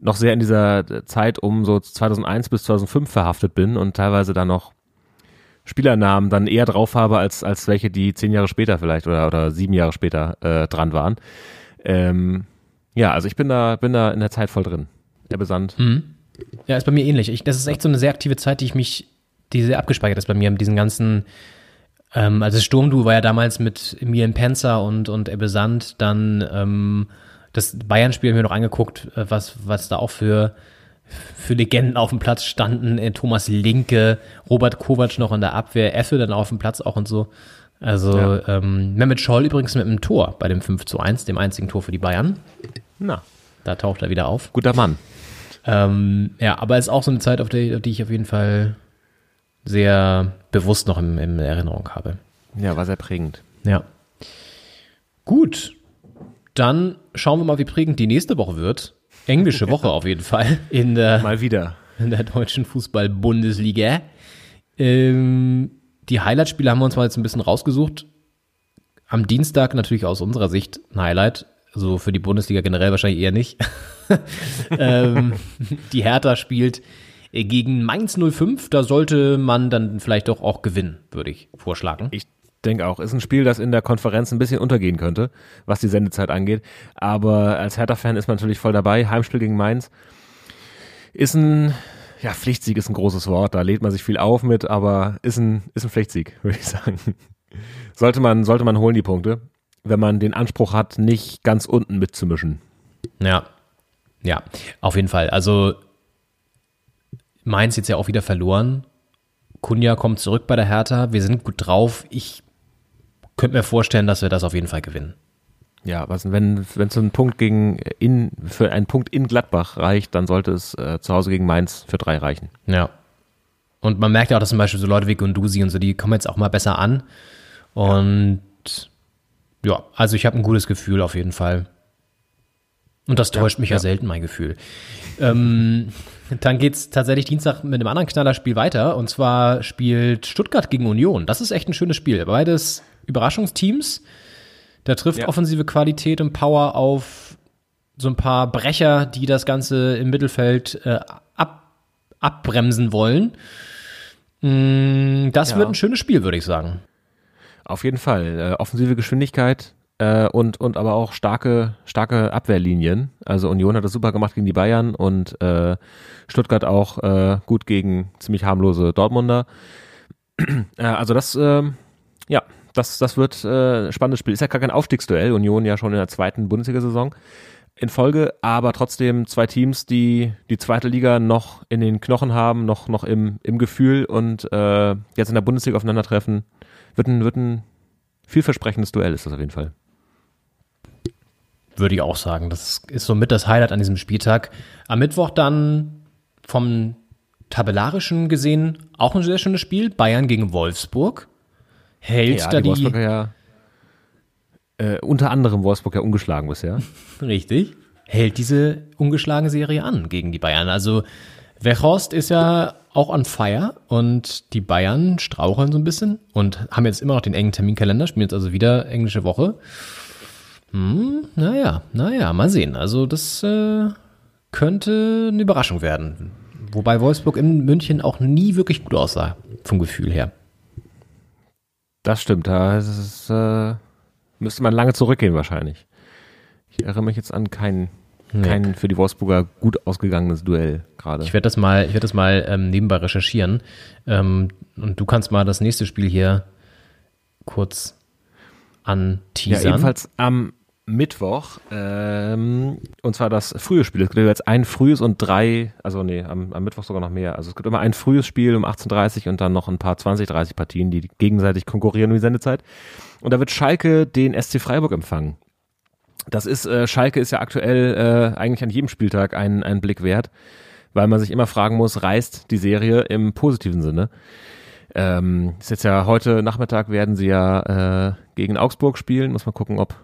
noch sehr in dieser Zeit um so 2001 bis 2005 verhaftet bin und teilweise dann noch Spielernamen dann eher drauf habe, als, als welche, die zehn Jahre später vielleicht oder, oder sieben Jahre später äh, dran waren. Ähm, ja, also ich bin da, bin da in der Zeit voll drin. Der Besandt. Mhm. Ja, ist bei mir ähnlich. Ich, das ist echt so eine sehr aktive Zeit, die ich mich, die sehr abgespeichert ist bei mir, mit diesen ganzen, ähm, also Sturmdu war ja damals mit Emil Penzer und, und Ebbe Sand, dann ähm, das Bayern-Spiel wir noch angeguckt, äh, was, was da auch für für Legenden auf dem Platz standen. Äh, Thomas Linke, Robert Kovac noch in der Abwehr, Effe dann auf dem Platz auch und so. Also ja. ähm, Mehmet Scholl übrigens mit einem Tor bei dem 5 zu 1, dem einzigen Tor für die Bayern. Na. Da taucht er wieder auf. Guter Mann. Ähm, ja, aber es ist auch so eine Zeit, auf die, auf die ich auf jeden Fall sehr bewusst noch in, in Erinnerung habe. Ja, war sehr prägend. Ja. Gut. Dann schauen wir mal, wie prägend die nächste Woche wird englische Woche auf jeden Fall in der, Mal wieder. in der deutschen Fußball-Bundesliga. Ähm, die Highlight-Spiele haben wir uns mal jetzt ein bisschen rausgesucht. Am Dienstag natürlich aus unserer Sicht ein Highlight. So für die Bundesliga generell wahrscheinlich eher nicht. ähm, die Hertha spielt gegen Mainz 05. Da sollte man dann vielleicht doch auch gewinnen, würde ich vorschlagen. Ich denke auch. Ist ein Spiel, das in der Konferenz ein bisschen untergehen könnte, was die Sendezeit angeht. Aber als Hertha-Fan ist man natürlich voll dabei. Heimspiel gegen Mainz ist ein, ja, Pflichtsieg ist ein großes Wort. Da lädt man sich viel auf mit, aber ist ein, ist ein Pflichtsieg, würde ich sagen. Sollte man, sollte man holen die Punkte, wenn man den Anspruch hat, nicht ganz unten mitzumischen. Ja. Ja, auf jeden Fall. Also Mainz jetzt ja auch wieder verloren. Kunja kommt zurück bei der Hertha. Wir sind gut drauf. Ich könnte mir vorstellen, dass wir das auf jeden Fall gewinnen. Ja, was, wenn, wenn so ein Punkt gegen in, für einen Punkt in Gladbach reicht, dann sollte es äh, zu Hause gegen Mainz für drei reichen. Ja. Und man merkt ja auch, dass zum Beispiel so Leute wie Gundusi und so, die kommen jetzt auch mal besser an. Und ja, ja also ich habe ein gutes Gefühl auf jeden Fall. Und das täuscht ja, mich ja, ja selten, mein Gefühl. Ähm, dann geht's tatsächlich Dienstag mit einem anderen Knallerspiel weiter. Und zwar spielt Stuttgart gegen Union. Das ist echt ein schönes Spiel. Beides Überraschungsteams. Da trifft ja. offensive Qualität und Power auf so ein paar Brecher, die das Ganze im Mittelfeld äh, ab, abbremsen wollen. Mm, das ja. wird ein schönes Spiel, würde ich sagen. Auf jeden Fall. Äh, offensive Geschwindigkeit äh, und, und aber auch starke, starke Abwehrlinien. Also Union hat das super gemacht gegen die Bayern und äh, Stuttgart auch äh, gut gegen ziemlich harmlose Dortmunder. Äh, also das, ähm, ja, das, das wird äh, spannendes Spiel. Ist ja gar kein Aufstiegsduell. Union ja schon in der zweiten Bundesliga-Saison in Folge, aber trotzdem zwei Teams, die die zweite Liga noch in den Knochen haben, noch, noch im, im Gefühl und äh, jetzt in der Bundesliga aufeinandertreffen. Wird ein, wird ein vielversprechendes Duell, ist das auf jeden Fall. Würde ich auch sagen. Das ist somit das Highlight an diesem Spieltag. Am Mittwoch dann vom tabellarischen gesehen auch ein sehr schönes Spiel. Bayern gegen Wolfsburg hält ja, da die. Wolfsburger ja, äh, unter anderem Wolfsburg ja ungeschlagen bisher. Richtig. Hält diese ungeschlagene Serie an gegen die Bayern. Also Wechhorst ist ja auch on fire und die Bayern straucheln so ein bisschen und haben jetzt immer noch den engen Terminkalender, spielen jetzt also wieder englische Woche. Hm, naja, naja, mal sehen. Also das äh, könnte eine Überraschung werden. Wobei Wolfsburg in München auch nie wirklich gut aussah, vom Gefühl her. Das stimmt, da ist äh, müsste man lange zurückgehen wahrscheinlich. Ich erinnere mich jetzt an kein, Nee. kein für die Wolfsburger gut ausgegangenes Duell gerade. Ich werde das mal, ich werde das mal ähm, nebenbei recherchieren. Ähm, und du kannst mal das nächste Spiel hier kurz Ja, anteasern. ebenfalls am Mittwoch, ähm, und zwar das frühe Spiel. Es gibt jetzt ein frühes und drei, also nee, am, am Mittwoch sogar noch mehr. Also es gibt immer ein frühes Spiel um 18.30 und dann noch ein paar 20, 30 Partien, die gegenseitig konkurrieren um die Sendezeit. Und da wird Schalke den SC Freiburg empfangen. Das ist, äh, Schalke ist ja aktuell äh, eigentlich an jedem Spieltag ein, ein Blick wert, weil man sich immer fragen muss, reißt die Serie im positiven Sinne? Ähm, ist jetzt ja heute Nachmittag werden sie ja äh, gegen Augsburg spielen. Muss man gucken, ob,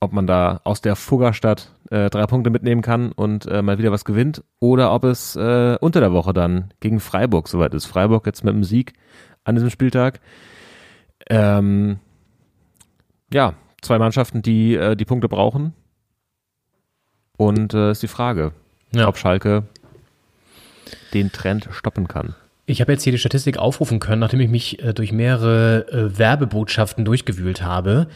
ob man da aus der Fuggerstadt äh, drei Punkte mitnehmen kann und äh, mal wieder was gewinnt. Oder ob es äh, unter der Woche dann gegen Freiburg soweit ist. Freiburg jetzt mit einem Sieg an diesem Spieltag. Ähm, ja, zwei Mannschaften, die äh, die Punkte brauchen. Und äh, ist die Frage, ob Schalke den Trend stoppen kann. Ich habe jetzt hier die Statistik aufrufen können, nachdem ich mich äh, durch mehrere äh, Werbebotschaften durchgewühlt habe.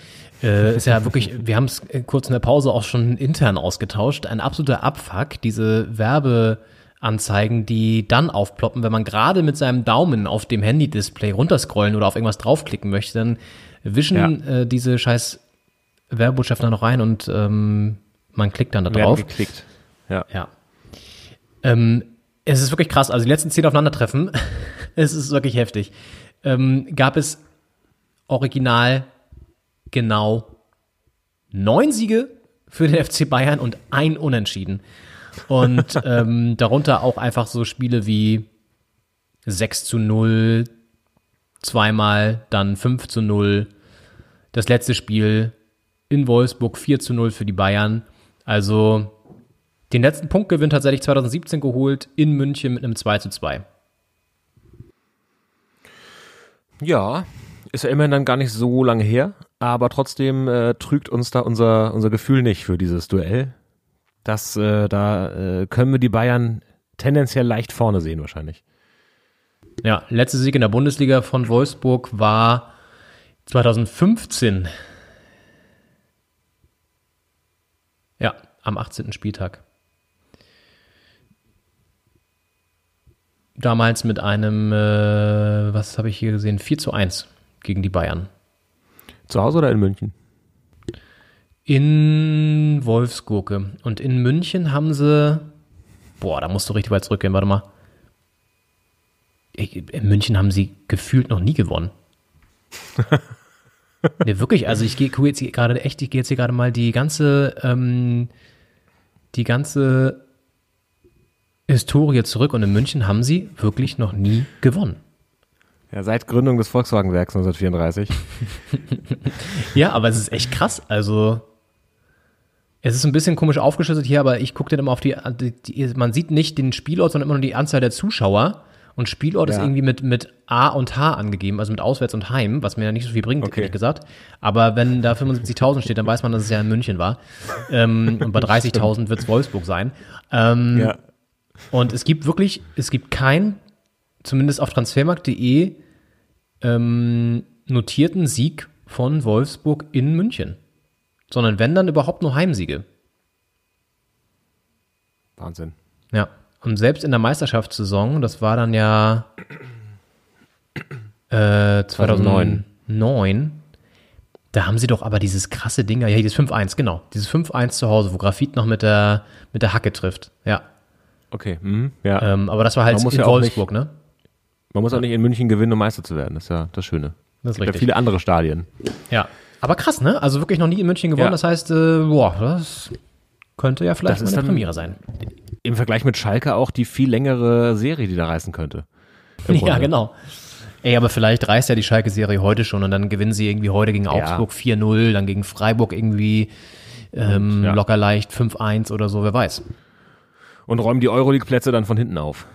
Äh, ist ja wirklich, wir haben es äh, kurz in der Pause auch schon intern ausgetauscht. Ein absoluter Abfuck, diese Werbeanzeigen, die dann aufploppen, wenn man gerade mit seinem Daumen auf dem Handy-Display runterscrollen oder auf irgendwas draufklicken möchte, dann wischen äh, diese scheiß Werbebotschaften da noch rein und ähm, man klickt dann da drauf. geklickt. Ja. Ja. Ähm, es ist wirklich krass. Also die letzten zehn Aufeinandertreffen, es ist wirklich heftig. Ähm, gab es original genau neun Siege für den FC Bayern und ein Unentschieden. Und ähm, darunter auch einfach so Spiele wie 6 zu 0, zweimal, dann 5 zu 0. Das letzte Spiel in Wolfsburg 4 zu 0 für die Bayern. Also den letzten Punktgewinn tatsächlich 2017 geholt in München mit einem 2 zu 2. Ja, ist ja immerhin dann gar nicht so lange her, aber trotzdem äh, trügt uns da unser, unser Gefühl nicht für dieses Duell. Das, äh, da äh, können wir die Bayern tendenziell leicht vorne sehen wahrscheinlich. Ja, letzte Sieg in der Bundesliga von Wolfsburg war 2015. Ja, am 18. Spieltag. Damals mit einem, äh, was habe ich hier gesehen, 4 zu 1 gegen die Bayern. Zu Hause oder in München? In Wolfsgurke. Und in München haben sie, boah, da musst du richtig weit zurückgehen, warte mal. In München haben sie gefühlt noch nie gewonnen. ne, wirklich, also ich gehe jetzt hier gerade echt, ich gehe jetzt hier gerade mal die ganze, ähm, die ganze Historie zurück und in München haben sie wirklich noch nie gewonnen. Ja, seit Gründung des Volkswagenwerks 1934. Ja, aber es ist echt krass. Also, es ist ein bisschen komisch aufgeschlüsselt hier, aber ich gucke dann immer auf die, die, man sieht nicht den Spielort, sondern immer nur die Anzahl der Zuschauer. Und Spielort ist Ja. irgendwie mit, mit A und H angegeben, also mit Auswärts und Heim, was mir ja nicht so viel bringt, ehrlich gesagt. Aber wenn da 75.000 steht, dann weiß man, dass es ja in München war. Ähm, und bei 30.000 wird es Wolfsburg sein. Ähm, Ja. Und es gibt wirklich, es gibt kein, zumindest auf transfermarkt.de, ähm, notierten Sieg von Wolfsburg in München. Sondern wenn dann überhaupt nur Heimsiege. Wahnsinn. Ja. Und selbst in der Meisterschaftssaison, das war dann ja äh, 2009, 2009, da haben sie doch aber dieses krasse Ding, ja, dieses 5-1, genau. Dieses 5-1 zu Hause, wo Grafit noch mit der, mit der Hacke trifft. Ja. Okay, mhm, ja. Ähm, aber das war halt in ja Wolfsburg, nicht, ne? Man muss auch nicht in München gewinnen, um Meister zu werden. Das ist ja das Schöne. Das ist Es gibt ja richtig. viele andere Stadien. Ja. Aber krass, ne? Also wirklich noch nie in München gewonnen. Ja. Das heißt, äh, boah, das könnte ja vielleicht eine Premiere sein. Im Vergleich mit Schalke auch die viel längere Serie, die da reißen könnte. Ja, genau. Ey, aber vielleicht reißt ja die Schalke-Serie heute schon und dann gewinnen sie irgendwie heute gegen Ja. Augsburg 4-0, dann gegen Freiburg irgendwie ähm, ja. locker leicht 5-1 oder so, wer weiß. Und räumen die Euroleague-Plätze dann von hinten auf.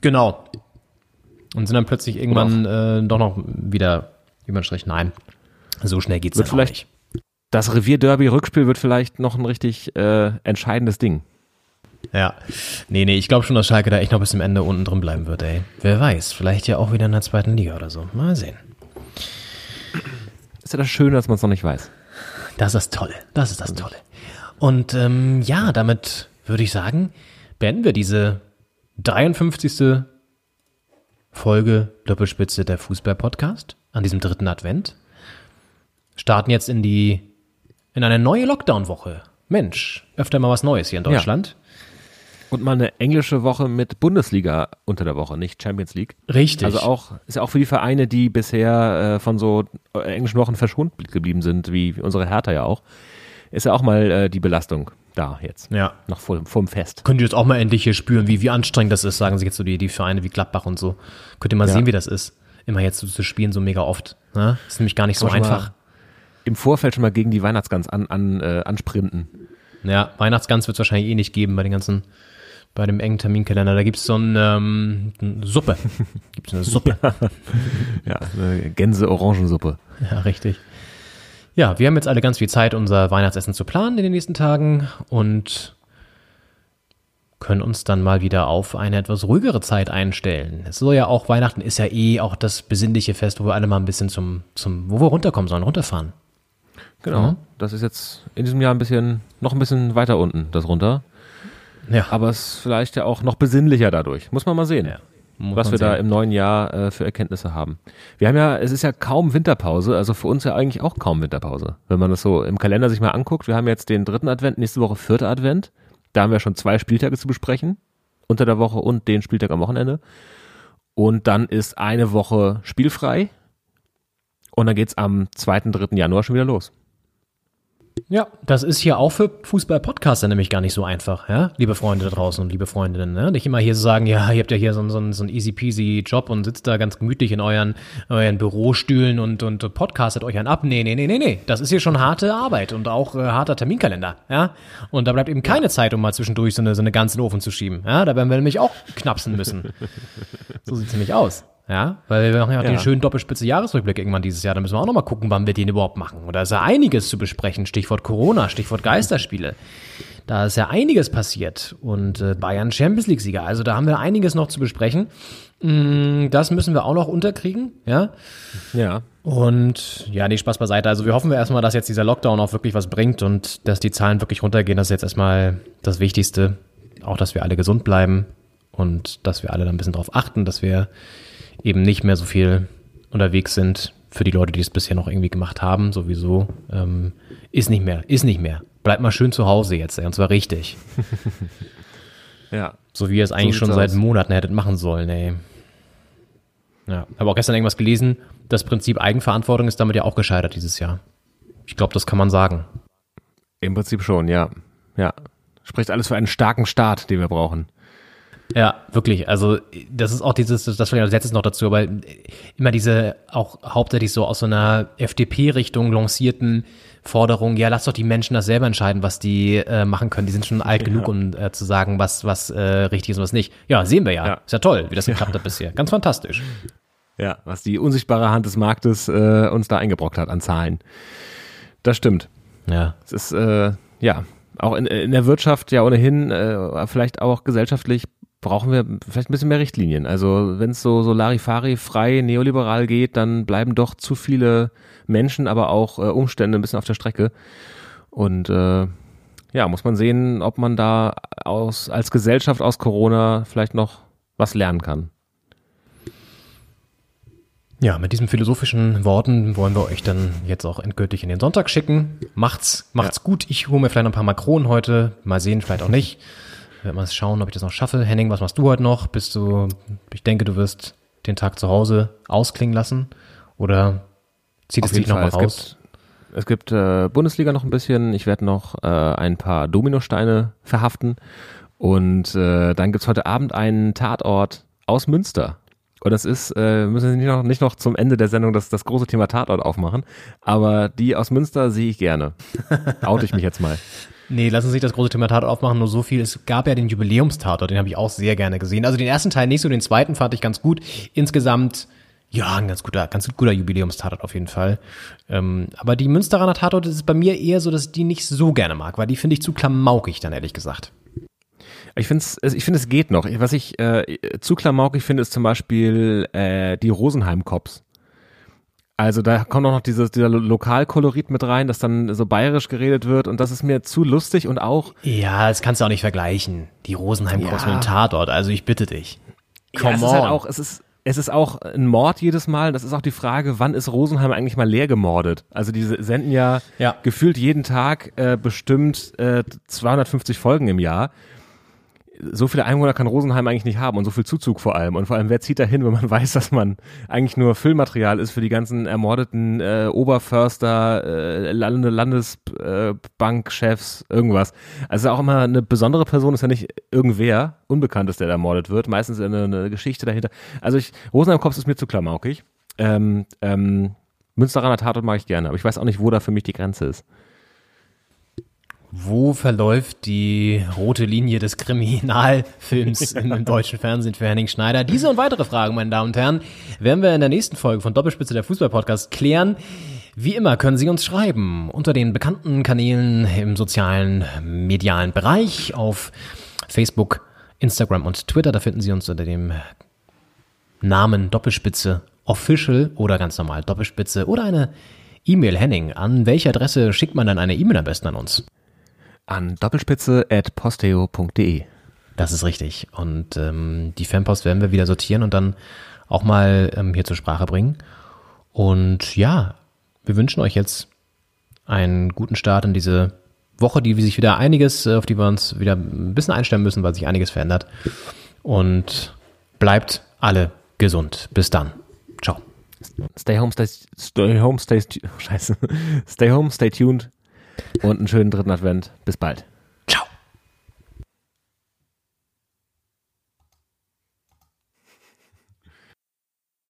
Genau. Und sind dann plötzlich irgendwann äh, doch noch wieder über den Strich. Nein, so schnell geht's Wird dann vielleicht nicht. das Revier-Derby-Rückspiel wird vielleicht noch ein richtig äh, entscheidendes Ding. Ja. Nee, nee, ich glaube schon, dass Schalke da echt noch bis zum Ende unten drin bleiben wird, ey. Wer weiß, vielleicht ja auch wieder in der zweiten Liga oder so. Mal sehen. ist ja das Schöne, dass man es noch nicht weiß. Das ist das Tolle. Das ist das Tolle. Und ähm, ja, damit würde ich sagen, beenden wir diese 53. Folge Doppelspitze der Fußball-Podcast an diesem dritten Advent. Starten jetzt in die in eine neue Lockdown-Woche. Mensch, öfter mal was Neues hier in Deutschland. Und mal eine englische Woche mit Bundesliga unter der Woche, nicht Champions League. Richtig. Also auch, ist ja auch für die Vereine, die bisher äh, von so äh, englischen Wochen verschont geblieben sind, wie, wie unsere Hertha ja auch, ist ja auch mal äh, die Belastung da jetzt. Ja. Noch vor, vor dem Fest. Könnt ihr jetzt auch mal endlich hier spüren, wie, wie anstrengend das ist, sagen sich jetzt so die, die Vereine wie Gladbach und so. Könnt ihr mal Ja. sehen, wie das ist, immer jetzt so zu spielen, so mega oft. Ne? Ist nämlich gar nicht so einfach. Im Vorfeld schon mal gegen die Weihnachtsgans an, an, äh, ansprinten. Ja, Weihnachtsgans wird es wahrscheinlich eh nicht geben bei den ganzen, bei dem engen Terminkalender. Da gibt's so ein, ähm, eine Suppe. Gibt's eine Suppe. ja, eine Gänse-Orangensuppe. Ja, richtig. Ja, wir haben jetzt alle ganz viel Zeit, unser Weihnachtsessen zu planen in den nächsten Tagen und können uns dann mal wieder auf eine etwas ruhigere Zeit einstellen. Es soll ja auch, Weihnachten ist ja eh auch das besinnliche Fest, wo wir alle mal ein bisschen zum, zum, wo wir runterkommen sollen, runterfahren. Genau. Ja. Das ist jetzt in diesem Jahr ein bisschen, noch ein bisschen weiter unten, das runter. Ja. Aber es ist vielleicht ja auch noch besinnlicher dadurch. Muss man mal sehen. Muss was wir da sehen. im neuen Jahr äh, für Erkenntnisse haben. Wir haben ja, es ist ja kaum Winterpause, also für uns ja eigentlich auch kaum Winterpause. Wenn man das so im Kalender sich mal anguckt, wir haben jetzt den dritten Advent, nächste Woche vierter Advent. Da haben wir schon zwei Spieltage zu besprechen, unter der Woche und den Spieltag am Wochenende. Und dann ist eine Woche spielfrei. Und dann geht's am 2., 3. Januar schon wieder los. Ja, das ist hier auch für Fußball-Podcaster nämlich gar nicht so einfach, ja, liebe Freunde da draußen und liebe Freundinnen, ne? Nicht immer hier so sagen, ja, ihr habt ja hier so, einen- so, so einen easy peasy Job und sitzt da ganz gemütlich in euren, euren Bürostühlen und, und podcastet euch einen ab. Nee, nee, nee, nee, nee. Das ist hier schon harte Arbeit und auch äh, harter Terminkalender, ja. Und da bleibt eben keine Zeit, um mal zwischendurch so eine, so eine ganze Ofen zu schieben, ja. Da werden wir nämlich auch knapsen müssen. so sieht's nämlich aus. Ja, weil wir machen ja auch Ja. den schönen Doppelspitze Jahresrückblick irgendwann dieses Jahr. Da müssen wir auch nochmal gucken, wann wir den überhaupt machen. Und da ist ja einiges zu besprechen. Stichwort Corona, Stichwort Geisterspiele. Da ist ja einiges passiert. Und äh, Bayern Champions League-Sieger. Also da haben wir einiges noch zu besprechen. Mm, Das müssen wir auch noch unterkriegen, ja. Ja. Und ja, nee, Spaß beiseite. Also wir hoffen wir erstmal, dass jetzt dieser Lockdown auch wirklich was bringt und dass die Zahlen wirklich runtergehen. Das ist jetzt erstmal das Wichtigste. Auch, dass wir alle gesund bleiben und dass wir alle da ein bisschen drauf achten, dass wir eben nicht mehr so viel unterwegs sind für die Leute, die es bisher noch irgendwie gemacht haben, sowieso. Ähm, ist nicht mehr, ist nicht mehr. Bleibt mal schön zu Hause jetzt, ey, und zwar richtig. Ja. So wie ihr es eigentlich So schon seit aus. Monaten hättet machen sollen, ey. Ja, habe auch gestern irgendwas gelesen, das Prinzip Eigenverantwortung ist damit ja auch gescheitert dieses Jahr. Ich glaube, das kann man sagen. Im Prinzip schon, ja. Ja. Spricht alles für einen starken Staat, den wir brauchen. Ja, wirklich. Also das ist auch dieses, das vielleicht als letztes noch dazu, aber immer diese auch hauptsächlich so aus so einer FDP-Richtung lancierten Forderung, ja, lass doch die Menschen das selber entscheiden, was die äh, machen können. Die sind schon alt genug, um äh, zu sagen, was, was äh, richtig ist und was nicht. Ja, sehen wir ja. Ist ja toll, wie das geklappt hat bisher. Ganz fantastisch. Ja, was die unsichtbare Hand des Marktes äh, uns da eingebrockt hat an Zahlen. Das stimmt. Ja. Es ist, äh, ja, auch in, in der Wirtschaft ja ohnehin, äh, vielleicht auch gesellschaftlich brauchen wir vielleicht ein bisschen mehr Richtlinien. Also wenn es so, so Larifari frei neoliberal geht, dann bleiben doch zu viele Menschen, aber auch äh, Umstände ein bisschen auf der Strecke. Und äh, ja, muss man sehen, ob man da aus, als Gesellschaft aus Corona vielleicht noch was lernen kann. Ja, mit diesen philosophischen Worten wollen wir euch dann jetzt auch endgültig in den Sonntag schicken. Macht's, macht's gut. Ich hole mir vielleicht noch ein paar Makronen heute. Mal sehen, vielleicht auch nicht. Werden mal schauen, ob ich das noch schaffe. Henning, was machst du heute noch? Bist du, ich denke, du wirst den Tag zu Hause ausklingen lassen? Oder zieht es Auf jeden dich noch mal Fall. raus? Es gibt, es gibt äh, Bundesliga noch ein bisschen. Ich werde noch äh, ein paar Dominosteine verhaften. Und äh, dann gibt's heute Abend einen Tatort aus Münster. Und das ist, äh, müssen wir nicht noch, nicht noch zum Ende der Sendung das, das große Thema Tatort aufmachen. Aber die aus Münster sehe ich gerne. Oute ich mich jetzt mal. Nee, lassen Sie sich das große Thema Tatort aufmachen, nur so viel. Es gab ja den Jubiläumstatort, den habe ich auch sehr gerne gesehen. Also den ersten Teil nicht so, den zweiten fand ich ganz gut. Insgesamt, ja, ein ganz guter, ganz guter Jubiläumstatort auf jeden Fall. Ähm, aber die Münsteraner Tatort ist bei mir eher so, dass ich die nicht so gerne mag, weil die finde ich zu klamaukig dann, ehrlich gesagt. Ich finde es, ich finde es geht noch. Was ich äh, zu klamaukig finde, ist zum Beispiel äh, die Rosenheim Cops. Also da kommt auch noch dieses, dieser Lo- Lokalkolorit mit rein, dass dann so bayerisch geredet wird und das ist mir zu lustig und auch Ja, das kannst du auch nicht vergleichen. Die Rosenheim Ja. Cross mit dem Tatort. Also ich bitte dich. Come ja, es on. ist halt auch, es ist, es ist auch ein Mord jedes Mal. Das ist auch die Frage, wann ist Rosenheim eigentlich mal leer gemordet? Also die senden ja, Ja. gefühlt jeden Tag äh, bestimmt äh, 250 Folgen im Jahr. So viele Einwohner kann Rosenheim eigentlich nicht haben und so viel Zuzug vor allem. Und vor allem, wer zieht da hin, wenn man weiß, dass man eigentlich nur Füllmaterial ist für die ganzen ermordeten äh, Oberförster, äh, Lande, Landesbankchefs, irgendwas. Also auch immer eine besondere Person ist ja nicht irgendwer, Unbekanntes, der da ermordet wird. Meistens eine, eine Geschichte dahinter. Also ich, Rosenheim Kops ist mir zu klamaukig. Ähm, ähm, Münsteraner Tatort mag ich gerne, aber ich weiß auch nicht, wo da für mich die Grenze ist. Wo verläuft die rote Linie des Kriminalfilms im deutschen Fernsehen für Henning Schneider? Diese und weitere Fragen, meine Damen und Herren, werden wir in der nächsten Folge von Doppelspitze der Fußball-Podcast klären. Wie immer können Sie uns schreiben unter den bekannten Kanälen im sozialen, medialen Bereich auf Facebook, Instagram und Twitter. Da finden Sie uns unter dem Namen Doppelspitze Official oder ganz normal Doppelspitze oder eine E-Mail Henning. An welche Adresse schickt man dann eine E-Mail am besten an uns? An doppelspitze at posteo.de. Das ist richtig. Und ähm, die Fanpost werden wir wieder sortieren und dann auch mal ähm, hier zur Sprache bringen. Und ja, wir wünschen euch jetzt einen guten Start in diese Woche, die sich wieder einiges, äh, auf die wir uns wieder ein bisschen einstellen müssen, weil sich einiges verändert. Und bleibt alle gesund. Bis dann. Ciao. Stay home, stay, stay home, stay, scheiße. Stay home, stay tuned und einen schönen dritten Advent. Bis bald.